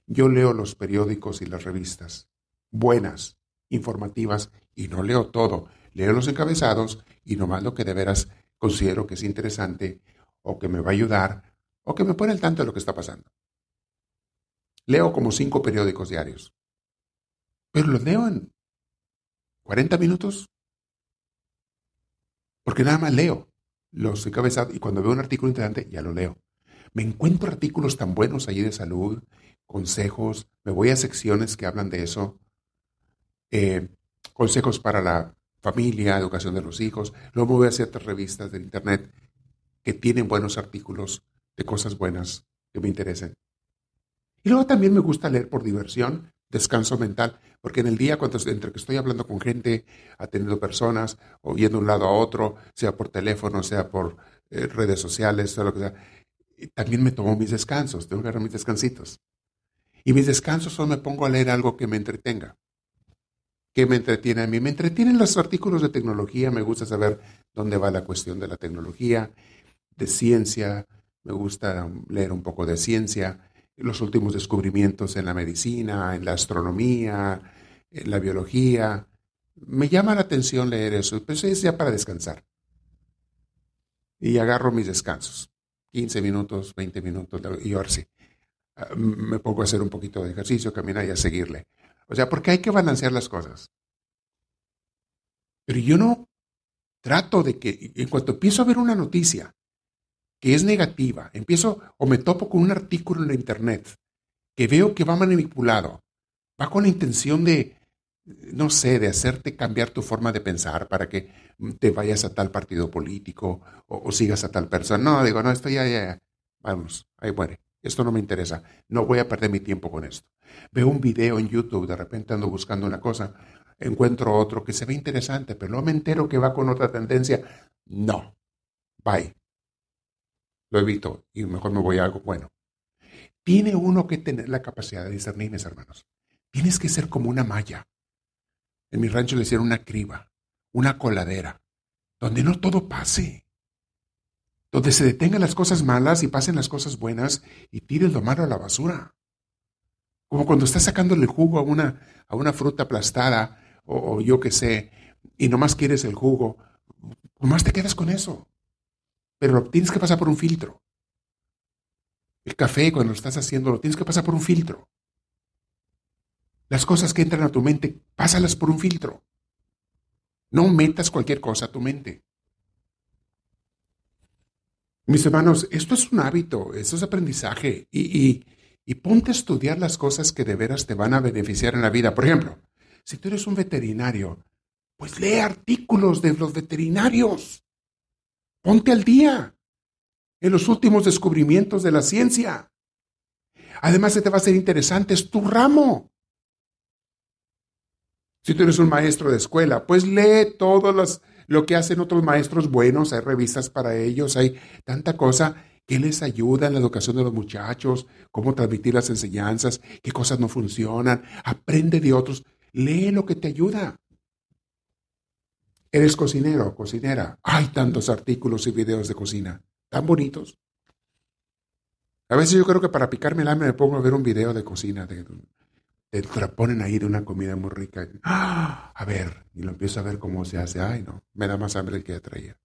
Yo leo los periódicos y las revistas, buenas, informativas, y no leo todo. Leo los encabezados y nomás lo que de veras considero que es interesante o que me va a ayudar o que me pone al tanto de lo que está pasando. Leo como cinco periódicos diarios, pero los leo en 40 minutos, porque nada más leo los encabezados y cuando veo un artículo interesante ya lo leo. Me encuentro artículos tan buenos allí de salud, consejos, me voy a secciones que hablan de eso, eh, consejos para la familia, educación de los hijos, luego me voy a ciertas revistas de internet que tienen buenos artículos de cosas buenas que me interesen. Y luego también me gusta leer por diversión, descanso mental, porque en el día, cuando, entre que estoy hablando con gente, atendiendo personas, o yendo de un lado a otro, sea por teléfono, sea por eh, redes sociales, lo que sea, también me tomo mis descansos, tengo que agarrar mis descansitos. Y mis descansos son me pongo a leer algo que me entretenga. ¿Qué me entretiene a mí? Me entretienen los artículos de tecnología, me gusta saber dónde va la cuestión de la tecnología, de ciencia, me gusta leer un poco de ciencia, los últimos descubrimientos en la medicina, en la astronomía, en la biología. Me llama la atención leer eso, pero es ya para descansar. Y agarro mis descansos, 15 minutos, 20 minutos, y ahora sí, ah, me pongo a hacer un poquito de ejercicio, caminar y a seguirle. O sea, porque hay que balancear las cosas. Pero yo no trato de que, en cuanto empiezo a ver una noticia que es negativa, empiezo o me topo con un artículo en la internet que veo que va manipulado, va con la intención de, no sé, de hacerte cambiar tu forma de pensar para que te vayas a tal partido político o, sigas a tal persona. No, digo, no, esto ya, ya, ya. Vamos, ahí muere. Esto no me interesa. No voy a perder mi tiempo con esto. Veo un video en YouTube, de repente ando buscando una cosa, encuentro otro que se ve interesante, pero no me entero que va con otra tendencia. No. Bye lo evito y mejor me voy a algo bueno. Tiene uno que tener la capacidad de discernir, mis hermanos. Tienes que ser como una malla. En mi rancho le hicieron una criba, una coladera, donde no todo pase. Donde se detengan las cosas malas y pasen las cosas buenas y tires lo malo a la basura. Como cuando estás sacándole jugo a una, a una fruta aplastada o, o yo qué sé, y nomás quieres el jugo, nomás te quedas con eso pero tienes que pasar por un filtro. El café, cuando lo estás haciendo, lo tienes que pasar por un filtro. Las cosas que entran a tu mente, pásalas por un filtro. No metas cualquier cosa a tu mente. Mis hermanos, esto es un hábito, esto es aprendizaje y, y ponte a estudiar las cosas que de veras te van a beneficiar en la vida. Por ejemplo, si tú eres un veterinario, pues lee artículos de los veterinarios. Ponte al día en los últimos descubrimientos de la ciencia. Además, se te va a ser interesante, es tu ramo. Si tú eres un maestro de escuela, pues lee todo lo que hacen otros maestros buenos, hay revistas para ellos, hay tanta cosa que les ayuda en la educación de los muchachos, cómo transmitir las enseñanzas, qué cosas no funcionan, aprende de otros, lee lo que te ayuda. Eres cocinero, cocinera. Hay tantos artículos y videos de cocina, tan bonitos. A veces yo creo que para picarme el hambre me pongo a ver un video de cocina, de, te ponen ahí de una comida muy rica. ¡Ah! A ver, y lo empiezo a ver cómo se hace. Ay, no, me da más hambre el que traía.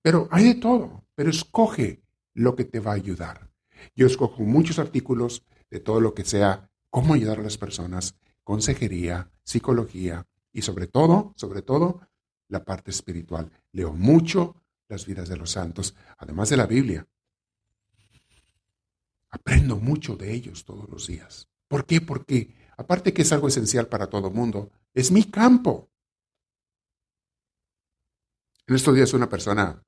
Pero hay de todo, pero escoge lo que te va a ayudar. Yo escojo muchos artículos de todo lo que sea cómo ayudar a las personas, consejería, psicología, y sobre todo, sobre todo, la parte espiritual. Leo mucho las vidas de los santos, además de la Biblia. Aprendo mucho de ellos todos los días. ¿Por qué? Porque, aparte que es algo esencial para todo mundo, es mi campo. En estos días una persona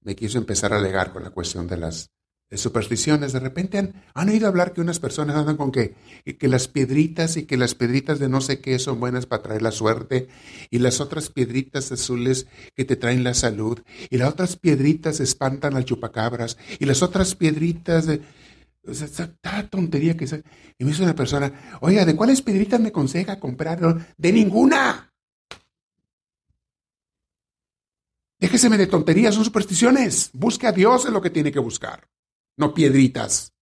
me quiso empezar a alegar con la cuestión de las supersticiones. De repente han, han, oído hablar que unas personas andan con que, que las piedritas y que las piedritas de no sé qué son buenas para traer la suerte y las otras piedritas azules que te traen la salud y las otras piedritas espantan al chupacabras y las otras piedritas de... O sea, tontería que... Y me dice una persona, oiga, ¿de cuáles piedritas me aconseja comprar? De ninguna. Déjeseme de tonterías, son supersticiones. Busque a Dios en lo que tiene que buscar no piedritas.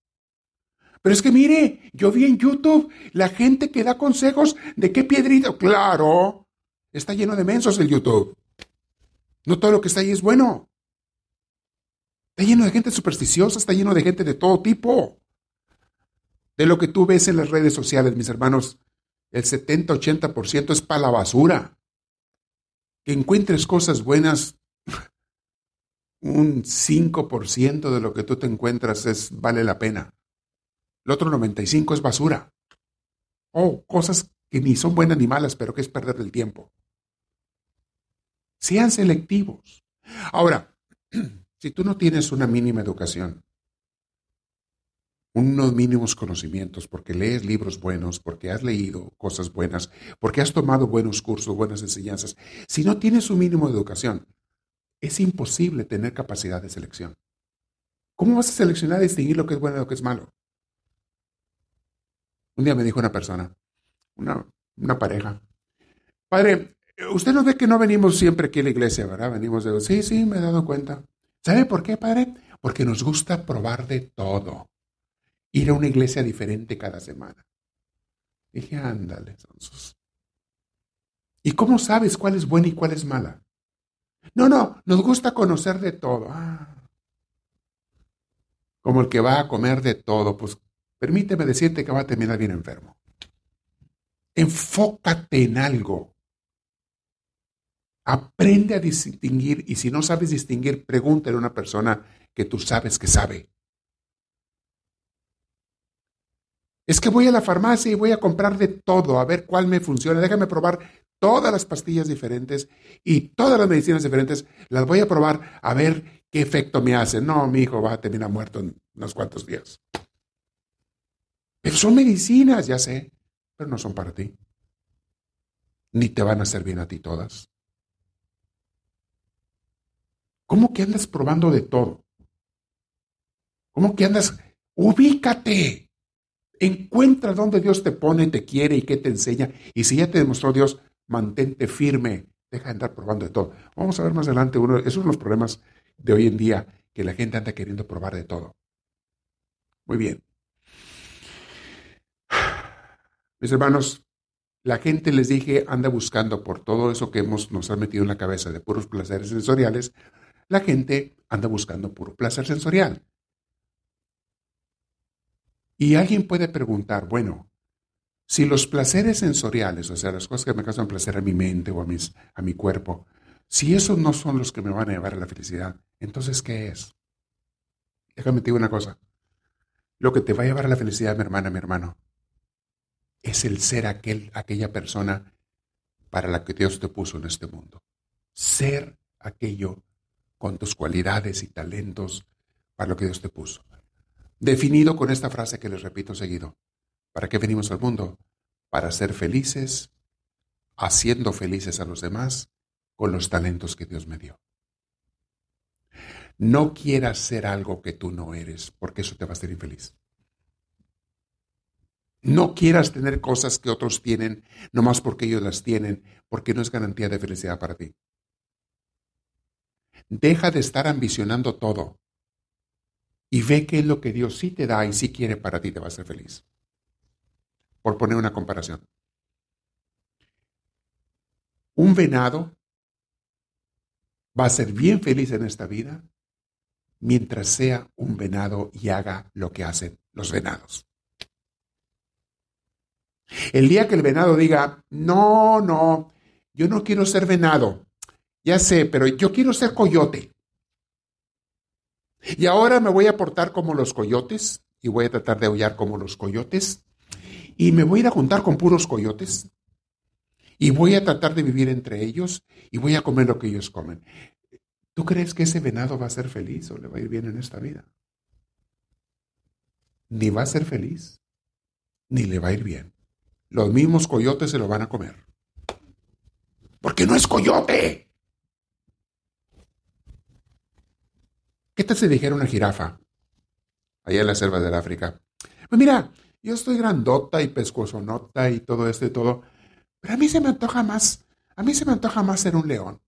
Pero es que mire, yo vi en YouTube la gente que da consejos de qué piedrita. Claro, está lleno de mensos el YouTube. No todo lo que está ahí es bueno. Está lleno de gente supersticiosa, está lleno de gente de todo tipo. De lo que tú ves en las redes sociales, mis hermanos, el 70-80% es para la basura. Que encuentres cosas buenas, un 5% de lo que tú te encuentras es, vale la pena. El otro 95% es basura. O cosas que ni son buenas ni malas, pero que es perder el tiempo. Sean selectivos. Ahora, si tú no tienes una mínima educación, unos mínimos conocimientos, porque lees libros buenos, porque has leído cosas buenas, porque has tomado buenos cursos, buenas enseñanzas, si no tienes un mínimo de educación, es imposible tener capacidad de selección. ¿Cómo vas a seleccionar y distinguir lo que es bueno y lo que es malo? Un día me dijo una persona, una, pareja, padre, usted no ve que no venimos siempre aquí a la iglesia, ¿verdad? Venimos de, sí, sí, me he dado cuenta. ¿Sabe por qué, padre? Porque nos gusta probar de todo. Ir a una iglesia diferente cada semana. Dije, ándale, Sonsos. ¿Y cómo sabes cuál es buena y cuál es mala? No, no, nos gusta conocer de todo. Ah. Como el que va a comer de todo, pues permíteme decirte que va a terminar bien enfermo. Enfócate en algo. Aprende a distinguir y si no sabes distinguir, pregúntale a una persona que tú sabes que sabe. Es que voy a la farmacia y voy a comprar de todo, a ver cuál me funciona. Déjame probar todas las pastillas diferentes y todas las medicinas diferentes. Las voy a probar a ver qué efecto me hacen. No, mi hijo va a terminar muerto en unos cuantos días. Pero son medicinas, ya sé, pero no son para ti. Ni te van a hacer bien a ti todas. ¿Cómo que andas probando de todo? ¿Cómo que andas? Ubícate. Encuentra dónde Dios te pone, te quiere y qué te enseña. Y si ya te demostró Dios, mantente firme. Deja de andar probando de todo. Vamos a ver más adelante uno. Esos son los problemas de hoy en día, que la gente anda queriendo probar de todo. Muy bien. Mis hermanos, la gente, les dije, anda buscando por todo eso que hemos, nos ha metido en la cabeza de puros placeres sensoriales. La gente anda buscando puro placer sensorial. Y alguien puede preguntar, bueno, si los placeres sensoriales, o sea, las cosas que me causan placer a mi mente o a, mis, a mi cuerpo, si esos no son los que me van a llevar a la felicidad, entonces, ¿qué es? Déjame decir una cosa. Lo que te va a llevar a la felicidad, mi hermana, mi hermano, es el ser aquel, aquella persona para la que Dios te puso en este mundo. Ser aquello con tus cualidades y talentos para lo que Dios te puso. Definido con esta frase que les repito seguido. ¿Para qué venimos al mundo? Para ser felices, haciendo felices a los demás con los talentos que Dios me dio. No quieras ser algo que tú no eres, porque eso te va a hacer infeliz. No quieras tener cosas que otros tienen, nomás porque ellos las tienen, porque no es garantía de felicidad para ti. Deja de estar ambicionando todo y ve qué es lo que Dios sí te da y sí quiere para ti, te va a hacer feliz por poner una comparación. Un venado va a ser bien feliz en esta vida mientras sea un venado y haga lo que hacen los venados. El día que el venado diga, no, no, yo no quiero ser venado, ya sé, pero yo quiero ser coyote. Y ahora me voy a portar como los coyotes y voy a tratar de aullar como los coyotes y me voy a ir a juntar con puros coyotes y voy a tratar de vivir entre ellos y voy a comer lo que ellos comen. ¿Tú crees que ese venado va a ser feliz o le va a ir bien en esta vida? Ni va a ser feliz, ni le va a ir bien. Los mismos coyotes se lo van a comer. Porque no es coyote. ¿Qué tal si dijera una jirafa allá en la selva del África? Pues mira, yo estoy grandota y pescuezonota y todo esto y todo, pero a mí se me antoja más, a mí se me antoja más ser un león.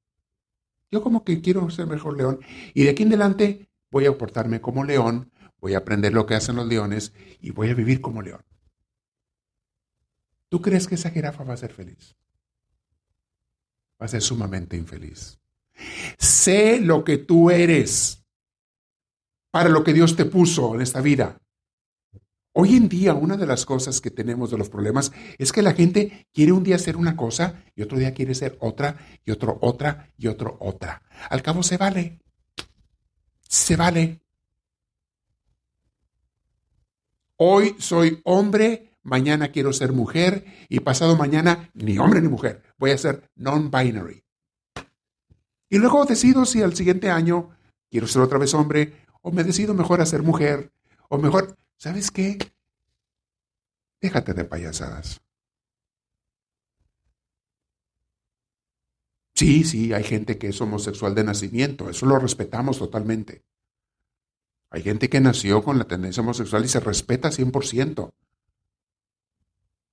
Yo como que quiero ser mejor león y de aquí en adelante voy a portarme como león, voy a aprender lo que hacen los leones y voy a vivir como león. ¿Tú crees que esa jirafa va a ser feliz? Va a ser sumamente infeliz. Sé lo que tú eres para lo que Dios te puso en esta vida. Hoy en día una de las cosas que tenemos de los problemas es que la gente quiere un día ser una cosa y otro día quiere ser otra y otro otra y otro otra. Al cabo se vale. Se vale. Hoy soy hombre, mañana quiero ser mujer y pasado mañana ni hombre ni mujer. Voy a ser non-binary. Y luego decido si al siguiente año quiero ser otra vez hombre o me decido mejor a ser mujer o mejor ¿sabes qué? Déjate de payasadas. Sí, sí, hay gente que es homosexual de nacimiento, eso lo respetamos totalmente. Hay gente que nació con la tendencia homosexual y se respeta 100%.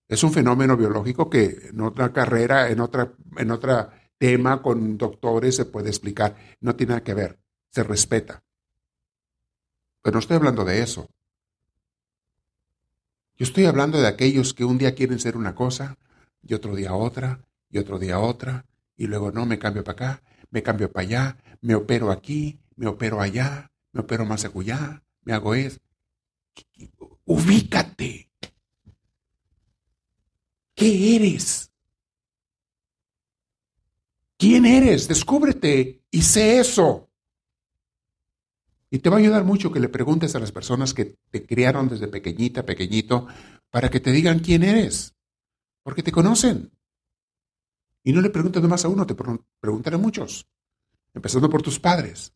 Es un fenómeno biológico que en otra carrera, en otra, en otro tema con doctores se puede explicar. No tiene nada que ver, se respeta. Pero no estoy hablando de eso. Yo estoy hablando de aquellos que un día quieren ser una cosa y otro día otra y otro día otra y luego no, me cambio para acá, me cambio para allá, me opero aquí, me opero allá, me opero más allá, me hago eso. Ubícate. ¿Qué eres? ¿Quién eres? Descúbrete y sé eso. Y te va a ayudar mucho que le preguntes a las personas que te criaron desde pequeñita, pequeñito, para que te digan quién eres. Porque te conocen. Y no le preguntes nomás a uno, te preguntan a muchos, empezando por tus padres.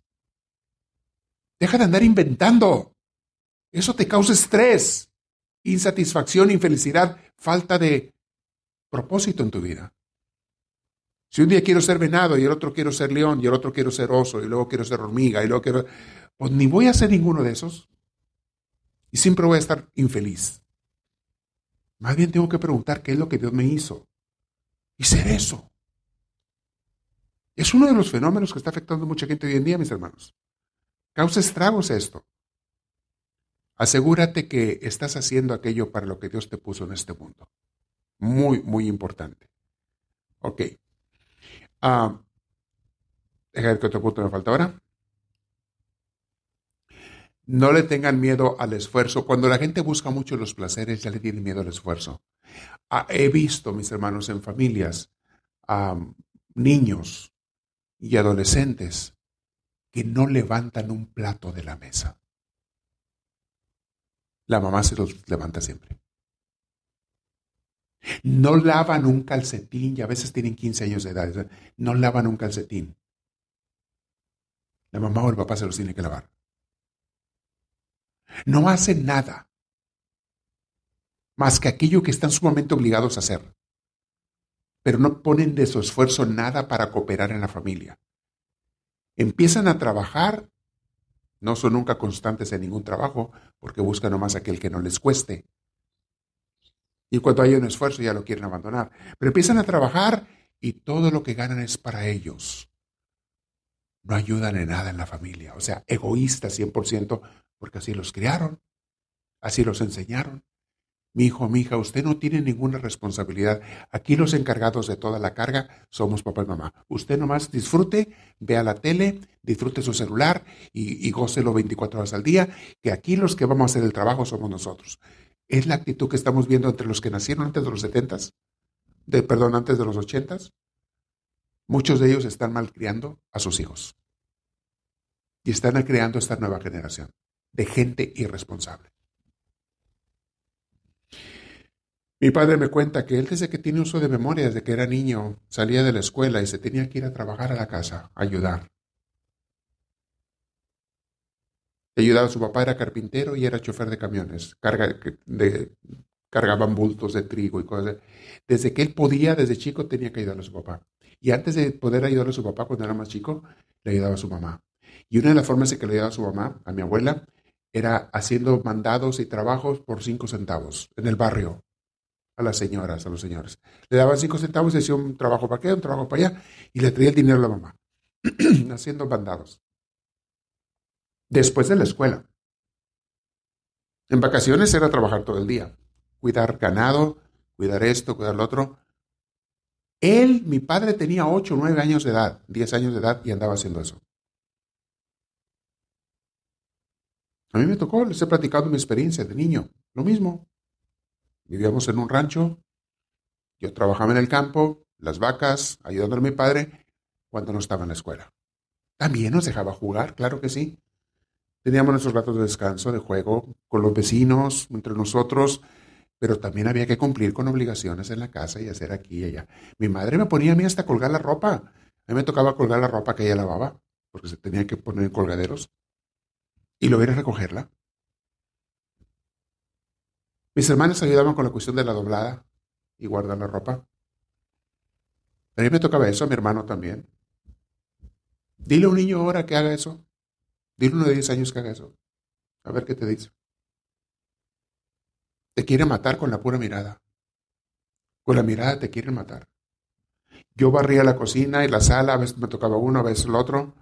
Deja de andar inventando. Eso te causa estrés, insatisfacción, infelicidad, falta de propósito en tu vida. Si un día quiero ser venado y el otro quiero ser león y el otro quiero ser oso y luego quiero ser hormiga y luego quiero... Pues ni voy a ser ninguno de esos. Y siempre voy a estar infeliz. Más bien tengo que preguntar qué es lo que Dios me hizo y ser eso. Es uno de los fenómenos que está afectando a mucha gente hoy en día, mis hermanos. Causa estragos esto. Asegúrate que estás haciendo aquello para lo que Dios te puso en este mundo. Muy, muy importante. Ok. Uh, deja ver qué otro punto me falta ahora. No le tengan miedo al esfuerzo. Cuando la gente busca mucho los placeres, ya le tiene miedo al esfuerzo. Ah, he visto, mis hermanos, en familias, niños y adolescentes que no levantan un plato de la mesa. La mamá se los levanta siempre. No lavan un calcetín y a veces tienen 15 años de edad. No lavan un calcetín. La mamá o el papá se los tiene que lavar. No hacen nada más que aquello que están sumamente obligados a hacer. Pero no ponen de su esfuerzo nada para cooperar en la familia. Empiezan a trabajar, no son nunca constantes en ningún trabajo, porque buscan nomás aquel que no les cueste. Y cuando hay un esfuerzo ya lo quieren abandonar. Pero empiezan a trabajar y todo lo que ganan es para ellos. No ayudan en nada en la familia. O sea, egoístas 100%, porque así los criaron, así los enseñaron. Mi hijo, mi hija, usted no tiene ninguna responsabilidad. Aquí los encargados de toda la carga somos papá y mamá. Usted nomás disfrute, vea la tele, disfrute su celular y, y gócelo 24 horas al día, que aquí los que vamos a hacer el trabajo somos nosotros. Es la actitud que estamos viendo entre los que nacieron antes de los 70, de, perdón, antes de los 80. Muchos de ellos están malcriando a sus hijos. Y están creando esta nueva generación de gente irresponsable. Mi padre me cuenta que él desde que tiene uso de memoria, desde que era niño, salía de la escuela y se tenía que ir a trabajar a la casa, a ayudar. Ayudaba, su papá era carpintero y era chofer de camiones, carga, de, cargaban bultos de trigo y cosas. Desde que él podía, desde chico, tenía que ayudarle a su papá. Y antes de poder ayudarle a su papá, cuando era más chico, le ayudaba a su mamá. Y una de las formas en que le ayudaba a su mamá, a mi abuela, era haciendo mandados y trabajos por cinco centavos en el barrio a las señoras, a los señores. Le daban cinco centavos y hacía un trabajo para acá, un trabajo para allá, y le traía el dinero a la mamá, haciendo bandados. Después de la escuela. En vacaciones era trabajar todo el día, cuidar ganado, cuidar esto, cuidar lo otro. Él, mi padre, tenía ocho, nueve años de edad, diez años de edad y andaba haciendo eso. A mí me tocó, les he platicado mi experiencia de niño, lo mismo. Vivíamos en un rancho, yo trabajaba en el campo, las vacas, ayudando a mi padre cuando no estaba en la escuela. También nos dejaba jugar, claro que sí. Teníamos nuestros ratos de descanso, de juego con los vecinos, entre nosotros, pero también había que cumplir con obligaciones en la casa y hacer aquí y allá. Mi madre me ponía a mí hasta colgar la ropa. A mí me tocaba colgar la ropa que ella lavaba, porque se tenía que poner en colgaderos, y a recogerla. Mis hermanas ayudaban con la cuestión de la doblada y guardar la ropa. A mí me tocaba eso, a mi hermano también. Dile a un niño ahora que haga eso. Dile a uno de 10 años que haga eso. A ver qué te dice. Te quiere matar con la pura mirada. Con la mirada te quieren matar. Yo barría la cocina y la sala, a veces me tocaba uno, a veces el otro.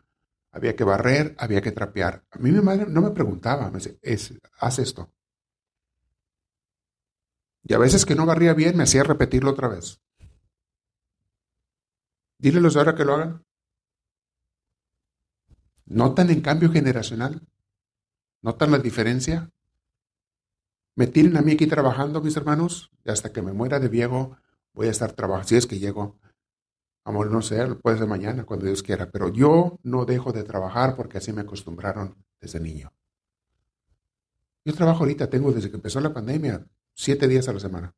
Había que barrer, había que trapear. A mí mi madre no me preguntaba, me decía, haz esto. Y a veces que no barría bien, me hacía repetirlo otra vez. Dílelos ahora que lo hagan. ¿Notan en cambio generacional? ¿Notan la diferencia? Me tienen a mí aquí trabajando, mis hermanos, y hasta que me muera de viejo voy a estar trabajando, si es que llego. Amor, no sé, puede ser mañana, cuando Dios quiera, pero yo no dejo de trabajar porque así me acostumbraron desde niño. Yo trabajo ahorita, tengo desde que empezó la pandemia, siete días a la semana.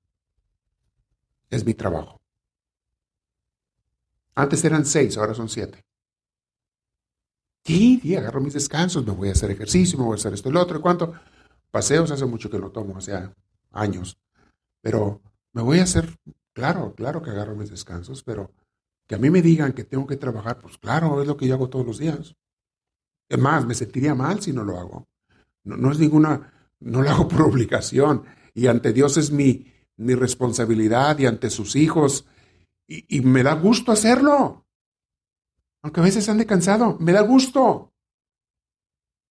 Es mi trabajo. Antes eran seis, ahora son siete. Sí, sí, agarro mis descansos, me voy a hacer ejercicio, me voy a hacer esto y lo otro. ¿Cuánto? Paseos hace mucho que no tomo, hace años. Pero me voy a hacer, claro, claro que agarro mis descansos, pero que a mí me digan que tengo que trabajar, pues claro, es lo que yo hago todos los días. Es más, me sentiría mal si no lo hago. No, es ninguna, no lo hago por obligación. Y ante Dios es mi, mi responsabilidad y ante sus hijos. Y, y me da gusto hacerlo. Aunque a veces ande cansado, me da gusto.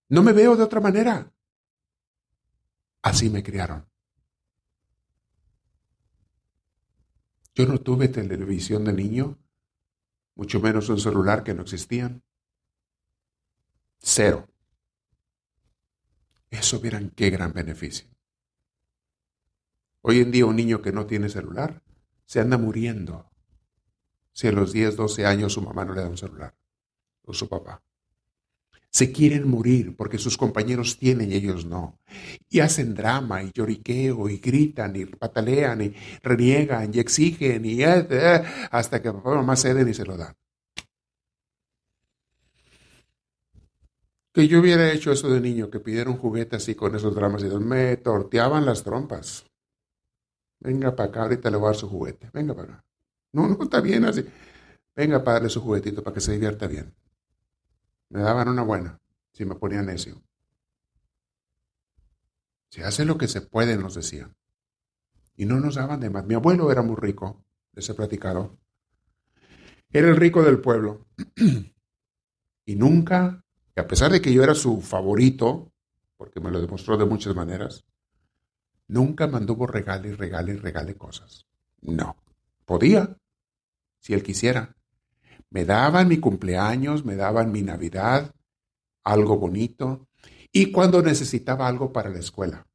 No me veo de otra manera. Así me criaron. Yo no tuve televisión de niño, mucho menos un celular que no existían. Cero. Eso vieran qué gran beneficio. Hoy en día un niño que no tiene celular se anda muriendo si a los 10, 12 años su mamá no le da un celular o su papá se quieren morir porque sus compañeros tienen y ellos no. Y hacen drama y lloriqueo y gritan y patalean y reniegan y exigen y eh, eh, hasta que papá y mamá ceden y se lo dan. Que yo hubiera hecho eso de niño, que pidieron juguete así con esos dramas y me torteaban las trompas. Venga para acá, ahorita le voy a dar su juguete. Venga para acá. No, no, está bien así. Venga para darle su juguetito para que se divierta bien. Me daban una buena, si me ponía necio. Se hace lo que se puede, nos decían. Y no nos daban de más. Mi abuelo era muy rico, les he platicado. Era el rico del pueblo. y nunca, a pesar de que yo era su favorito, porque me lo demostró de muchas maneras, nunca me anduvo regale y regale y regale cosas. No. Podía, si él quisiera. Me daban mi cumpleaños, me daban mi Navidad, algo bonito, y cuando necesitaba algo para la escuela.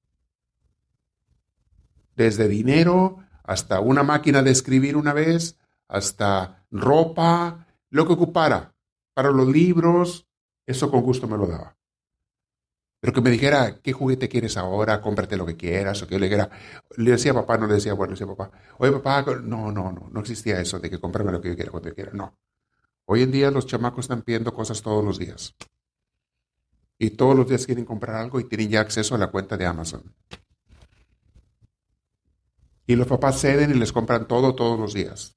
Desde dinero hasta una máquina de escribir una vez, hasta ropa, lo que ocupara. Para los libros, eso con gusto me lo daba. Pero que me dijera, ¿qué juguete quieres ahora? Cómprate lo que quieras. O que yo le dijera, le decía a papá, no le decía, bueno, le decía papá, oye papá, no, no, no, no existía eso de que cómprame lo que yo quiera cuando yo quiera. No. Hoy en día los chamacos están pidiendo cosas todos los días. Y todos los días quieren comprar algo y tienen ya acceso a la cuenta de Amazon. Y los papás ceden y les compran todo todos los días.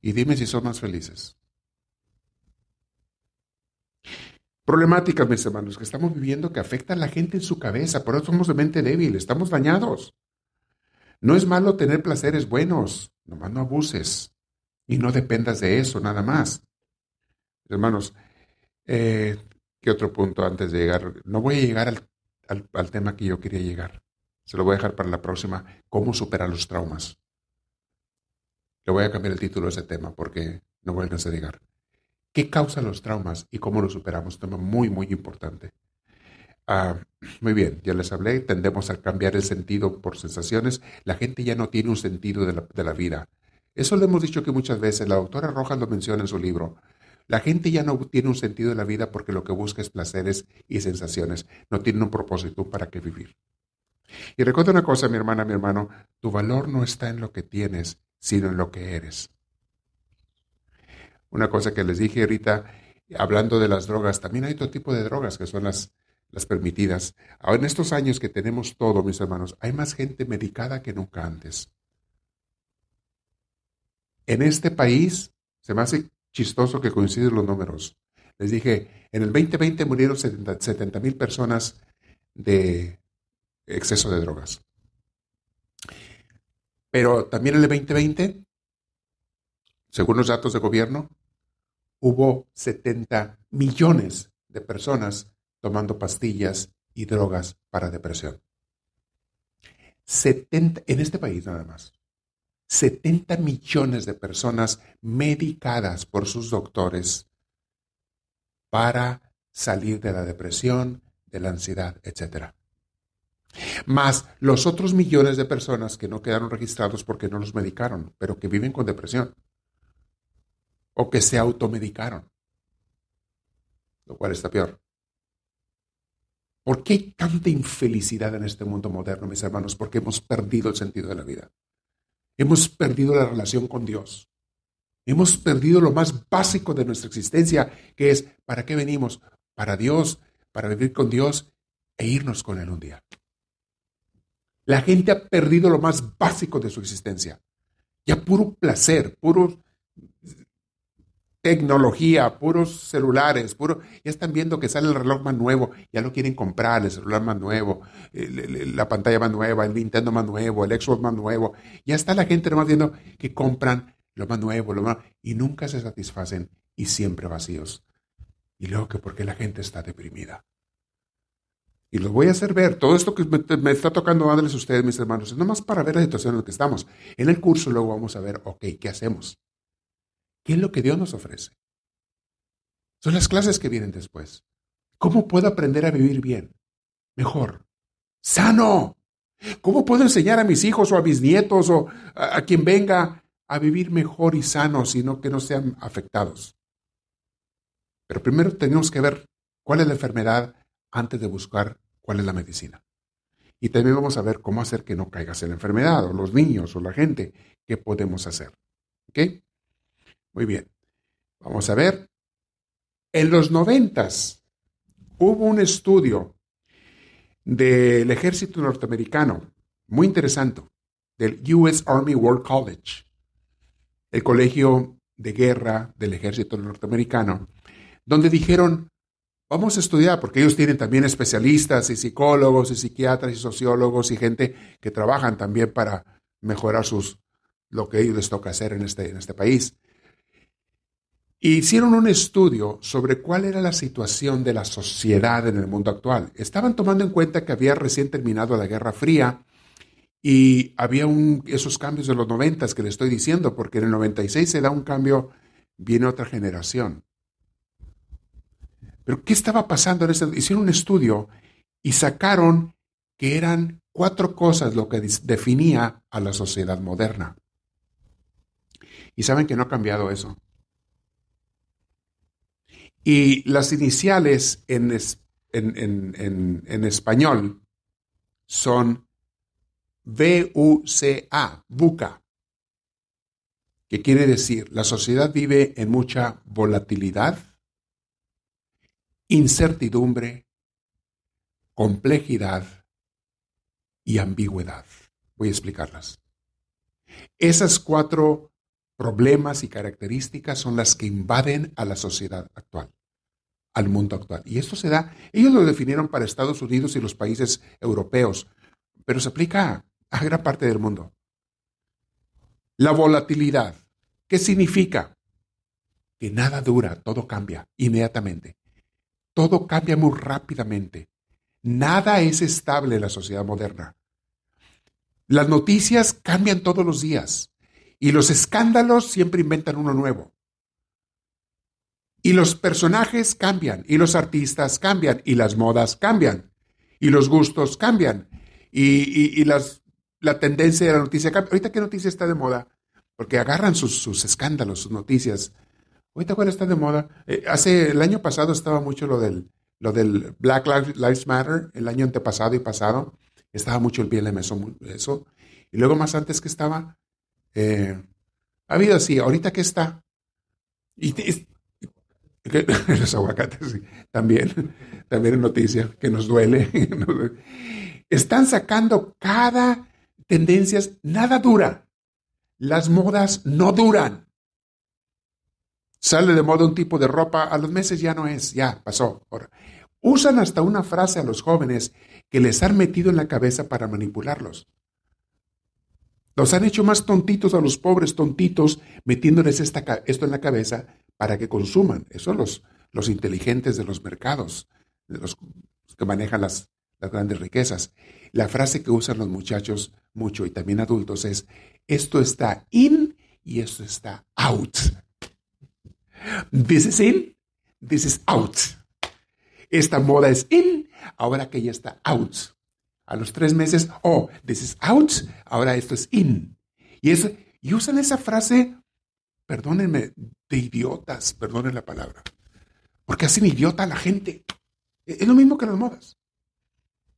Y dime si son más felices. Problemáticas, mis hermanos, que estamos viviendo que afectan a la gente en su cabeza. Por eso somos de mente débil, estamos dañados. No es malo tener placeres buenos, nomás no abuses y no dependas de eso nada más. Hermanos, eh, ¿qué otro punto antes de llegar? No voy a llegar al, al, tema que yo quería llegar. Se lo voy a dejar para la próxima. ¿Cómo superar los traumas? Le voy a cambiar el título de ese tema porque no voy a a llegar. ¿Qué causa los traumas y cómo los superamos? Tema muy, muy importante. Ah, muy bien, ya les hablé, tendemos a cambiar el sentido por sensaciones. La gente ya no tiene un sentido de la, de la vida. Eso lo hemos dicho que muchas veces, la doctora Rojas lo menciona en su libro. La gente ya no tiene un sentido de la vida porque lo que busca es placeres y sensaciones, no tiene un propósito para qué vivir. Y recuerda una cosa, mi hermana, mi hermano, tu valor no está en lo que tienes, sino en lo que eres. Una cosa que les dije ahorita, hablando de las drogas, también hay otro tipo de drogas que son las, las permitidas. Ahora, en estos años que tenemos todo, mis hermanos, hay más gente medicada que nunca antes. En este país, se me hace chistoso que coinciden los números. Les dije, en el 2020 murieron 70 mil personas de exceso de drogas. Pero también en el 2020, según los datos de gobierno, hubo 70 millones de personas tomando pastillas y drogas para depresión. 70, en este país nada más. 70 millones de personas medicadas por sus doctores para salir de la depresión, de la ansiedad, etc. Más los otros millones de personas que no quedaron registrados porque no los medicaron, pero que viven con depresión o que se automedicaron, lo cual está peor. ¿Por qué hay tanta infelicidad en este mundo moderno, mis hermanos? Porque hemos perdido el sentido de la vida. Hemos perdido la relación con Dios. Hemos perdido lo más básico de nuestra existencia, que es, ¿para qué venimos? Para Dios, para vivir con Dios e irnos con Él un día. La gente ha perdido lo más básico de su existencia. Ya puro placer, puro tecnología, puros celulares, puro, ya están viendo que sale el reloj más nuevo, ya lo quieren comprar, el celular más nuevo, la pantalla más nueva, el Nintendo más nuevo, el Xbox más nuevo, ya está la gente nomás viendo que compran lo más nuevo, lo más, y nunca se satisfacen y siempre vacíos. Y luego que porque la gente está deprimida. Y los voy a hacer ver. Todo esto que me, está tocando darles a ustedes, mis hermanos, es nomás para ver la situación en la que estamos. En el curso luego vamos a ver, ok, ¿qué hacemos? ¿Qué es lo que Dios nos ofrece? Son las clases que vienen después. ¿Cómo puedo aprender a vivir bien? Mejor. Sano. ¿Cómo puedo enseñar a mis hijos o a mis nietos o a, quien venga a vivir mejor y sano, sino que no sean afectados? Pero primero tenemos que ver cuál es la enfermedad antes de buscar cuál es la medicina. Y también vamos a ver cómo hacer que no caigas en la enfermedad, o los niños, o la gente, qué podemos hacer. ¿Ok? Muy bien. Vamos a ver. En los noventas hubo un estudio del ejército norteamericano, muy interesante, del US Army War College, el colegio de guerra del ejército norteamericano, donde dijeron, vamos a estudiar, porque ellos tienen también especialistas y psicólogos y psiquiatras y sociólogos y gente que trabajan también para mejorar sus, lo que ellos les toca hacer en este, en este país. Hicieron un estudio sobre cuál era la situación de la sociedad en el mundo actual. Estaban tomando en cuenta que había recién terminado la Guerra Fría y había esos cambios de los noventas que le estoy diciendo, porque en el 96 se da un cambio, viene otra generación. Pero ¿qué estaba pasando en ese? Hicieron un estudio y sacaron que eran cuatro cosas lo que definía a la sociedad moderna. Y saben que no ha cambiado eso. Y las iniciales en, en, español son V-U-C-A, buca, que quiere decir la sociedad vive en mucha volatilidad, incertidumbre, complejidad y ambigüedad. Voy a explicarlas. Esas cuatro problemas y características son las que invaden a la sociedad actual, al mundo actual. Y esto se da, ellos lo definieron para Estados Unidos y los países europeos, pero se aplica a gran parte del mundo. La volatilidad, ¿qué significa? Que nada dura, todo cambia inmediatamente. Todo cambia muy rápidamente. Nada es estable en la sociedad moderna. Las noticias cambian todos los días. Y los escándalos siempre inventan uno nuevo. Y los personajes cambian, y los artistas cambian, y las modas cambian, y los gustos cambian, y, las, la tendencia de la noticia cambia. Ahorita, ¿qué noticia está de moda? Porque agarran sus, escándalos, sus noticias. Ahorita, ¿cuál está de moda? Eh, hace, el año pasado estaba mucho lo del, lo del Black Lives Matter, el año antepasado y pasado, estaba mucho el BLM, eso, eso. Y luego más antes que estaba eh, ha habido así, ahorita que está. Y los aguacates, también, también es noticia, que nos duele. Están sacando cada tendencias, nada dura. Las modas no duran. Sale de moda un tipo de ropa, a los meses ya no es, ya pasó. Usan hasta una frase a los jóvenes que les han metido en la cabeza para manipularlos. Los han hecho más tontitos a los pobres tontitos, metiéndoles esto en la cabeza para que consuman. Eso los, los inteligentes de los mercados, de los que manejan las, las grandes riquezas. La frase que usan los muchachos mucho y también adultos es, esto está in y esto está out. This is in, this is out. Esta moda es in, ahora que ya está out. A los tres meses, oh, this is out, ahora esto es in. Y, es, y usan esa frase, perdónenme, de idiotas, perdonen la palabra, porque hacen idiota a la gente. Es lo mismo que las modas.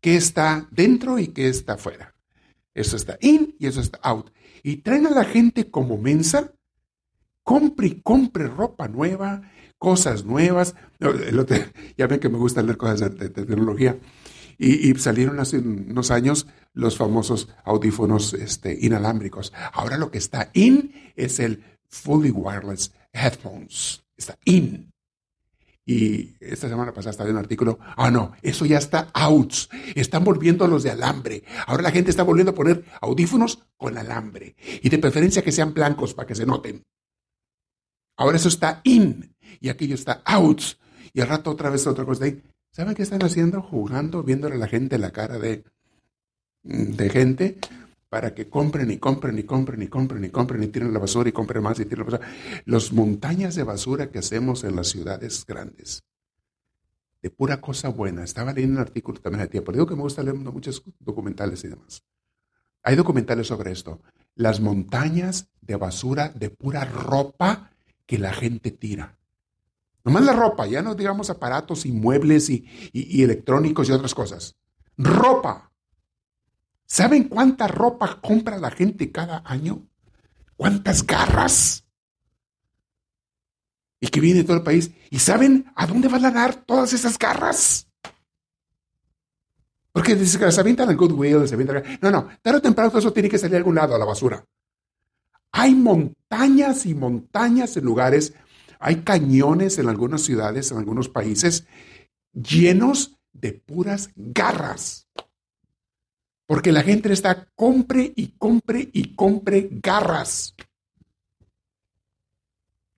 ¿Qué está dentro y qué está afuera? Eso está in y eso está out. Y traen a la gente como mensa compre y compre ropa nueva, cosas nuevas. ya ven que me gusta leer cosas de, tecnología. Y, salieron hace unos años los famosos audífonos este, inalámbricos. Ahora lo que está in es el fully wireless headphones. Está in. Y esta semana pasada estaba en un artículo, ah, no, eso ya está out. Están volviendo a los de alambre. Ahora la gente está volviendo a poner audífonos con alambre. Y de preferencia que sean blancos para que se noten. Ahora eso está in y aquello está out. Y al rato otra vez otra cosa ahí. ¿Saben qué están haciendo? Jugando, viéndole a la gente la cara de, de gente para que compren y compren y compren y compren y compren y tiren la basura y compren más y tiren la basura. Las montañas de basura que hacemos en las ciudades grandes. De pura cosa buena. Estaba leyendo un artículo también de tiempo. Digo que me gusta leer muchos documentales y demás. Hay documentales sobre esto. Las montañas de basura de pura ropa que la gente tira. Nomás la ropa, ya no digamos aparatos y muebles y, electrónicos y otras cosas. Ropa. ¿Saben cuánta ropa compra la gente cada año? ¿Cuántas garras? Y que viene de todo el país. ¿Y saben a dónde van a dar todas esas garras? Porque las avientan al Goodwill, se avientan... No, no, tarde o temprano todo eso tiene que salir a algún lado, a la basura. Hay montañas y montañas en lugares, hay cañones en algunas ciudades, en algunos países, llenos de puras garras. Porque la gente está compre y compre y compre garras.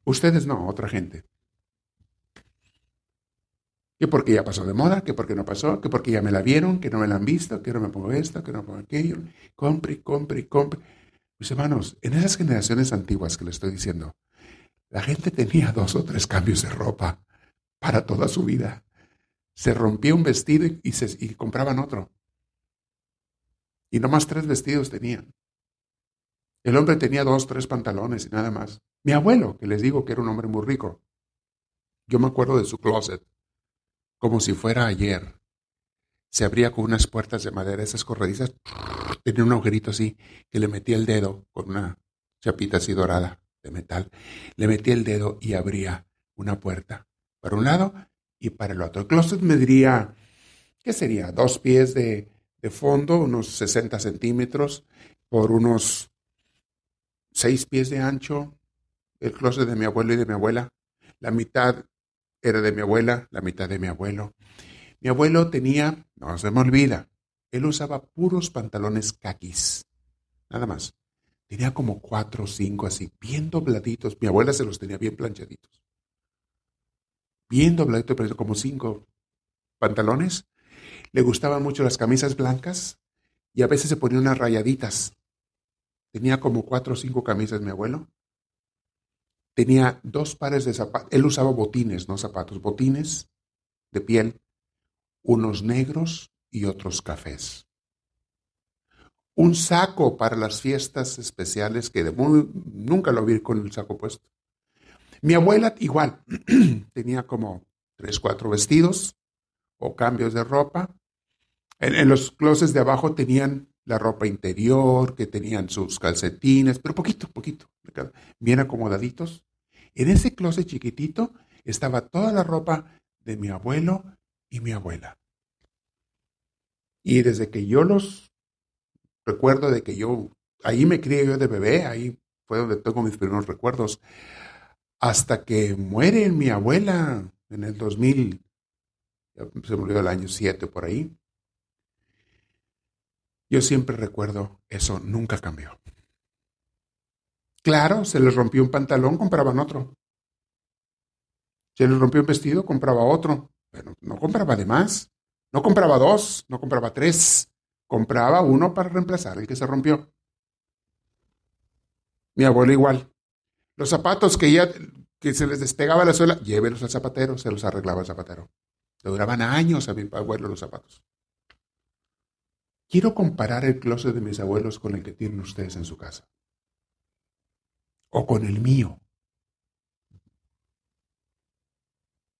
Ustedes no, otra gente. Que porque ya pasó de moda, que porque no pasó, que porque ya me la vieron, que no me la han visto, que no me pongo esto, que no me pongo aquello. Compre, compre, compre. Mis hermanos, en esas generaciones antiguas que le estoy diciendo, la gente tenía dos o tres cambios de ropa para toda su vida. Se rompía un vestido y, se, compraban otro. Y no más tres vestidos tenían. El hombre tenía dos, tres pantalones y nada más. Mi abuelo, que les digo que era un hombre muy rico, yo me acuerdo de su closet, como si fuera ayer. Se abría con unas puertas de madera, esas corredizas, tenía un agujerito así, que le metía el dedo con una chapita así dorada de metal, le metía el dedo y abría una puerta para un lado y para el otro. El closet diría, ¿qué sería? Dos pies de, de fondo, unos 60 centímetros por unos seis pies de ancho. El closet de mi abuelo y de mi abuela. La mitad era de mi abuela, la mitad de mi abuelo. Mi abuelo tenía, no se me olvida, él usaba puros pantalones caquis. Nada más. Tenía como cuatro o cinco así, bien dobladitos. Mi abuela se los tenía bien planchaditos. Bien dobladitos, pero como cinco pantalones. Le gustaban mucho las camisas blancas y a veces se ponía unas rayaditas. Tenía como cuatro o cinco camisas mi abuelo. Tenía dos pares de zapatos. Él usaba botines, no zapatos, botines de piel, unos negros y otros cafés. Un saco para las fiestas especiales que nunca lo vi con el saco puesto. Mi abuela igual, tenía como tres, cuatro vestidos o cambios de ropa. En, los closets de abajo tenían la ropa interior, que tenían sus calcetines, pero poquito, poquito, bien acomodaditos. En ese closet chiquitito estaba toda la ropa de mi abuelo y mi abuela. Y desde que yo los recuerdo de que yo, ahí me crié yo de bebé, ahí fue donde tengo mis primeros recuerdos, hasta que muere mi abuela en el 2000, se murió el año 7 por ahí. Yo siempre recuerdo, eso nunca cambió. Claro, se les rompió un pantalón, compraban otro. Se les rompió un vestido, compraba otro. Pero no compraba de más. No compraba dos, no compraba tres. Compraba uno para reemplazar el que se rompió. Mi abuelo igual. Los zapatos que ya que se les despegaba la suela, llévelos al zapatero, se los arreglaba el zapatero. Le duraban años a mi abuelo los zapatos. Quiero comparar el closet de mis abuelos con el que tienen ustedes en su casa o con el mío.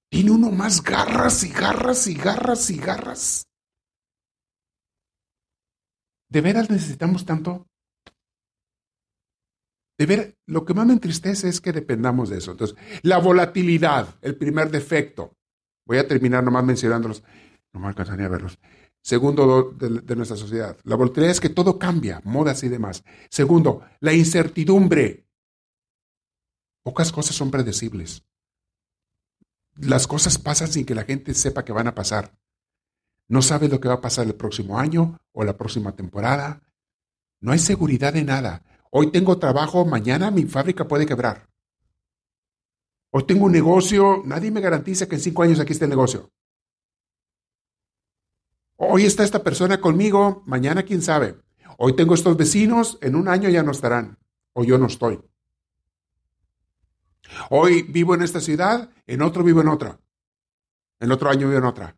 Tiene uno más garras y garras y garras y garras. ¿De veras necesitamos tanto? De ver, lo que más me entristece es que dependamos de eso. Entonces, la volatilidad, el primer defecto. Voy a terminar nomás mencionándolos. No me alcanzaría a verlos. Segundo de, de, nuestra sociedad. La volatilidad es que todo cambia, modas y demás. Segundo, la incertidumbre. Pocas cosas son predecibles. Las cosas pasan sin que la gente sepa que van a pasar. No sabe lo que va a pasar el próximo año o la próxima temporada. No hay seguridad de nada. Hoy tengo trabajo, mañana mi fábrica puede quebrar. Hoy tengo un negocio, nadie me garantiza que en cinco años aquí esté el negocio. Hoy está esta persona conmigo, mañana quién sabe. Hoy tengo estos vecinos, en un año ya no estarán, o yo no estoy. Hoy vivo en esta ciudad, en otro vivo en otra. En otro año vivo en otra.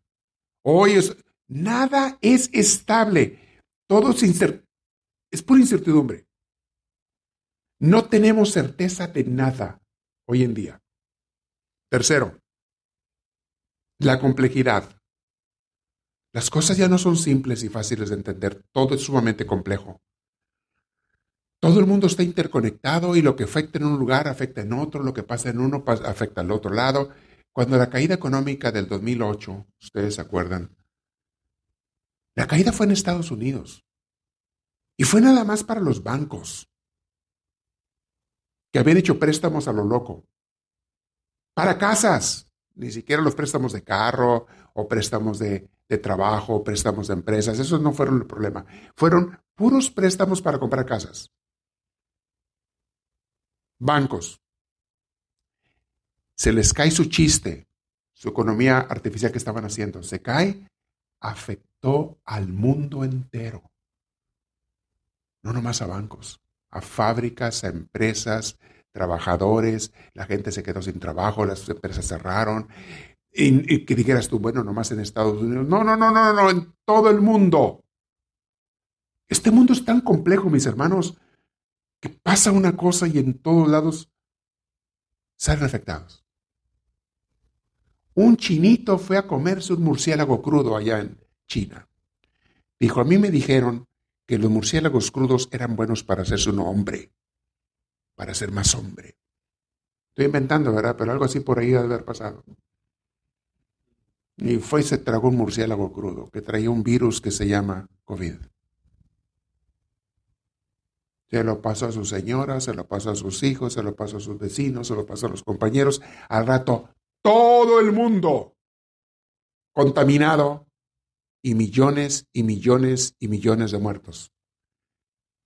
Hoy es, nada es estable. Todo es, es pura incertidumbre. No tenemos certeza de nada hoy en día. Tercero, la complejidad. Las cosas ya no son simples y fáciles de entender, todo es sumamente complejo. Todo el mundo está interconectado y lo que afecta en un lugar afecta en otro, lo que pasa en uno afecta al otro lado. Cuando la caída económica del 2008, ustedes se acuerdan, la caída fue en Estados Unidos. Y fue nada más para los bancos, que habían hecho préstamos a lo loco. Para casas, ni siquiera los préstamos de carro o préstamos de, de trabajo, préstamos de empresas, esos no fueron el problema. Fueron puros préstamos para comprar casas. Bancos. Se les cae su chiste, su economía artificial que estaban haciendo. Se cae, afectó al mundo entero. No nomás a bancos, a fábricas, a empresas, trabajadores, la gente se quedó sin trabajo, las empresas cerraron. Y, que dijeras tú, bueno, nomás en Estados Unidos. No, no, no, no, no, en todo el mundo. Este mundo es tan complejo, mis hermanos, que pasa una cosa y en todos lados salen afectados. Un chinito fue a comerse un murciélago crudo allá en China. Dijo, a mí me dijeron que los murciélagos crudos eran buenos para hacerse un hombre, para ser más hombre. Estoy inventando, ¿verdad? Pero algo así por ahí debe haber pasado. Y fue y se tragó un murciélago crudo que traía un virus que se llama COVID. Se lo pasó a su señora, se lo pasó a sus hijos, se lo pasó a sus vecinos, se lo pasó a los compañeros. Al rato, todo el mundo contaminado y millones y millones y millones de muertos.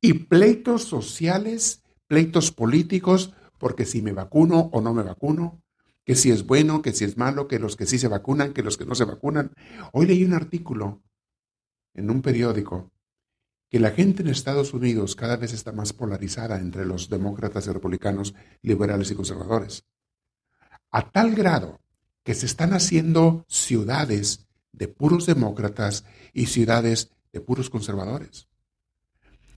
Y pleitos sociales, pleitos políticos, porque si me vacuno o no me vacuno, que si es bueno, que si es malo, que los que sí se vacunan, que los que no se vacunan. Hoy leí un artículo en un periódico que la gente en Estados Unidos cada vez está más polarizada entre los demócratas y republicanos, liberales y conservadores. A tal grado que se están haciendo ciudades de puros demócratas y ciudades de puros conservadores.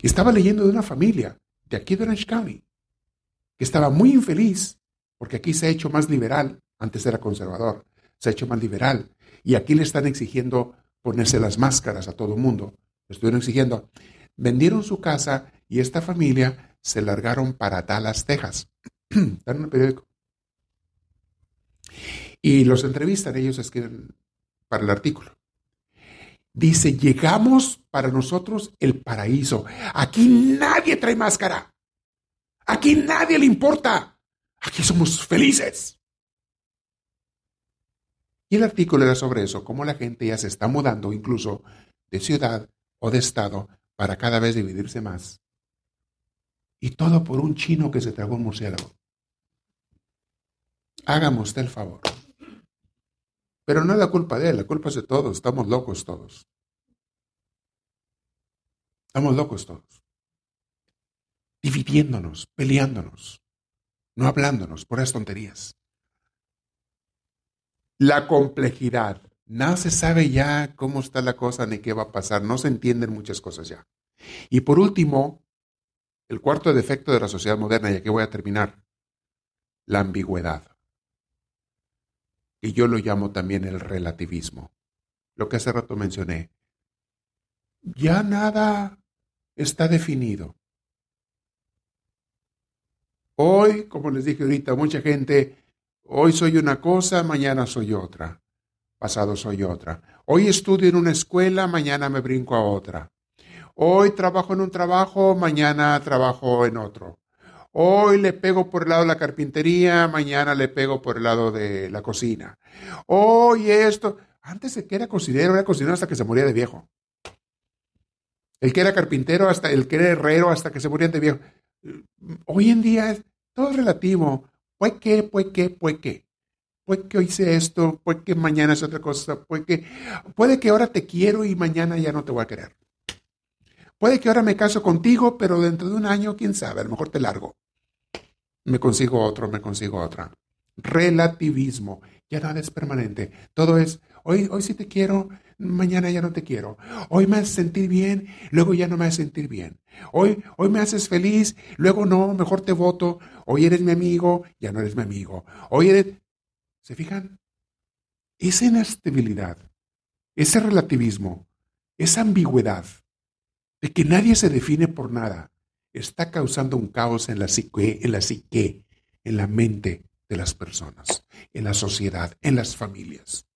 Estaba leyendo de una familia de aquí de Orange County que estaba muy infeliz porque aquí se ha hecho más liberal, antes era conservador, se ha hecho más liberal y aquí le están exigiendo ponerse las máscaras a todo el mundo estuvieron exigiendo. Vendieron su casa y esta familia se largaron para Dallas, Texas. Están en el periódico. Y los entrevistan, ellos escriben para el artículo. Dice, llegamos para nosotros el paraíso. Aquí nadie trae máscara. Aquí nadie le importa. Aquí somos felices. Y el artículo era sobre eso, cómo la gente ya se está mudando incluso de ciudad o de estado para cada vez dividirse más. Y todo por un chino que se tragó un murciélago. Hágame usted el favor. Pero no es la culpa de él, la culpa es de todos, estamos locos todos. Estamos locos todos. Dividiéndonos, peleándonos, no hablándonos por esas tonterías. La complejidad. Nada se sabe ya cómo está la cosa ni qué va a pasar. No se entienden muchas cosas ya. Y por último, el cuarto defecto de la sociedad moderna, y aquí voy a terminar, la ambigüedad y yo lo llamo también el relativismo. Lo que hace rato mencioné. Ya nada está definido. Hoy, como les dije ahorita, mucha gente, hoy soy una cosa, mañana soy otra, pasado soy otra. Hoy estudio en una escuela, mañana me brinco a otra. Hoy trabajo en un trabajo, mañana trabajo en otro. Hoy le pego por el lado de la carpintería, mañana le pego por el lado de la cocina. Hoy esto. Antes el que era cocinero era cocinero hasta que se moría de viejo. El que era carpintero hasta el que era herrero hasta que se moría de viejo. Hoy en día es todo relativo. Puede que, puede que, puede que. Puede que hoy sea esto, puede que mañana es otra cosa, puede que, puede que ahora te quiero y mañana ya no te voy a querer. Puede que ahora me caso contigo, pero dentro de un año, quién sabe, a lo mejor te largo me consigo otro, me consigo otra. Relativismo, ya nada es permanente. Todo es, hoy, hoy sí te quiero, mañana ya no te quiero. Hoy me haces sentir bien, luego ya no me haces sentir bien. Hoy, hoy me haces feliz, luego no, mejor te voto. Hoy eres mi amigo, ya no eres mi amigo. Hoy eres... ¿Se fijan? Esa inestabilidad, ese relativismo, esa ambigüedad de que nadie se define por nada, está causando un caos en la psique, en la mente de las personas, en la sociedad, en las familias.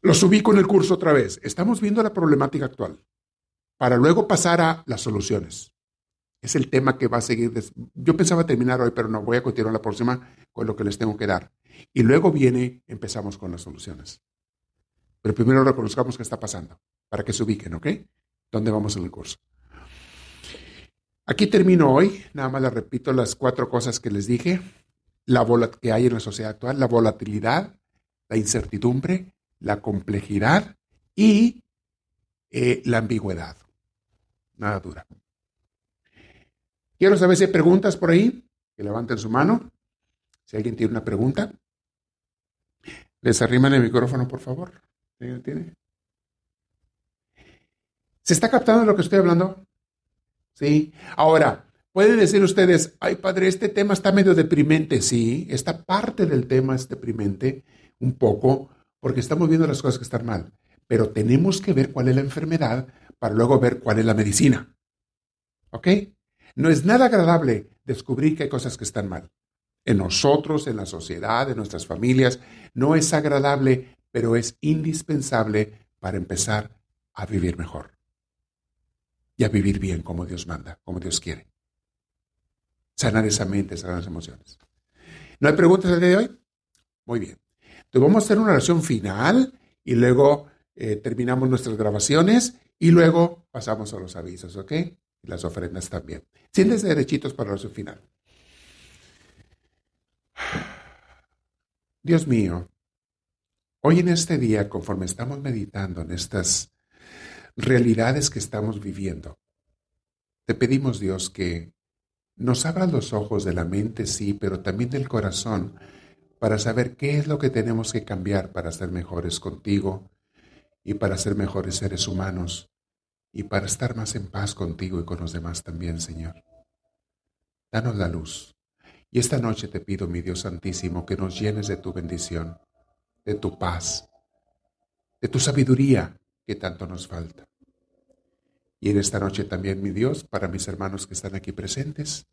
Los ubico en el curso otra vez. Estamos viendo la problemática actual para luego pasar a las soluciones. Es el tema que va a seguir. Yo pensaba terminar hoy, pero no, voy a continuar la próxima con lo que les tengo que dar. Y luego viene, empezamos con las soluciones. Pero primero reconozcamos qué está pasando, para que se ubiquen, ¿ok? ¿Dónde vamos en el curso? Aquí termino hoy, nada más les repito las cuatro cosas que les dije, la que hay en la sociedad actual, la volatilidad, la incertidumbre, la complejidad y eh, la ambigüedad. Nada dura. Quiero saber si hay preguntas por ahí, que levanten su mano. Si alguien tiene una pregunta, les arriman el micrófono, por favor. ¿Tiene? ¿Se está captando lo que estoy hablando? ¿Sí? Ahora, pueden decir ustedes, ay padre, este tema está medio deprimente, sí, esta parte del tema es deprimente un poco porque estamos viendo las cosas que están mal, pero tenemos que ver cuál es la enfermedad para luego ver cuál es la medicina. ¿Ok? No es nada agradable descubrir que hay cosas que están mal. En nosotros, en la sociedad, en nuestras familias, no es agradable, pero es indispensable para empezar a vivir mejor y a vivir bien como Dios manda, como Dios quiere. Sanar esa mente, sanar las emociones. ¿No hay preguntas el día de hoy? Muy bien. Entonces vamos a hacer una oración final y luego eh, terminamos nuestras grabaciones y luego pasamos a los avisos, ¿ok? Y las ofrendas también. Siéntese derechitos para la oración final. Dios mío, hoy en este día, conforme estamos meditando en estas realidades que estamos viviendo. Te pedimos, Dios, que nos abras los ojos de la mente, sí, pero también del corazón, para saber qué es lo que tenemos que cambiar para ser mejores contigo y para ser mejores seres humanos y para estar más en paz contigo y con los demás también, Señor. Danos la luz. Y esta noche te pido, mi Dios Santísimo, que nos llenes de tu bendición, de tu paz, de tu sabiduría, que tanto nos falta. Y en esta noche también, mi Dios, para mis hermanos que están aquí presentes,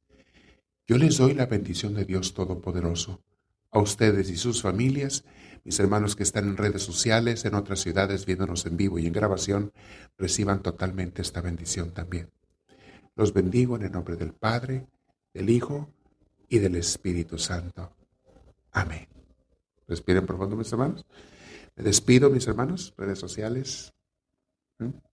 yo les doy la bendición de Dios Todopoderoso, a ustedes y sus familias, mis hermanos que están en redes sociales, en otras ciudades, viéndonos en vivo y en grabación, reciban totalmente esta bendición también. Los bendigo en el nombre del Padre, del Hijo y del Espíritu Santo. Amén. Respiren profundo, mis hermanos. Me despido, mis hermanos, redes sociales. Hmm?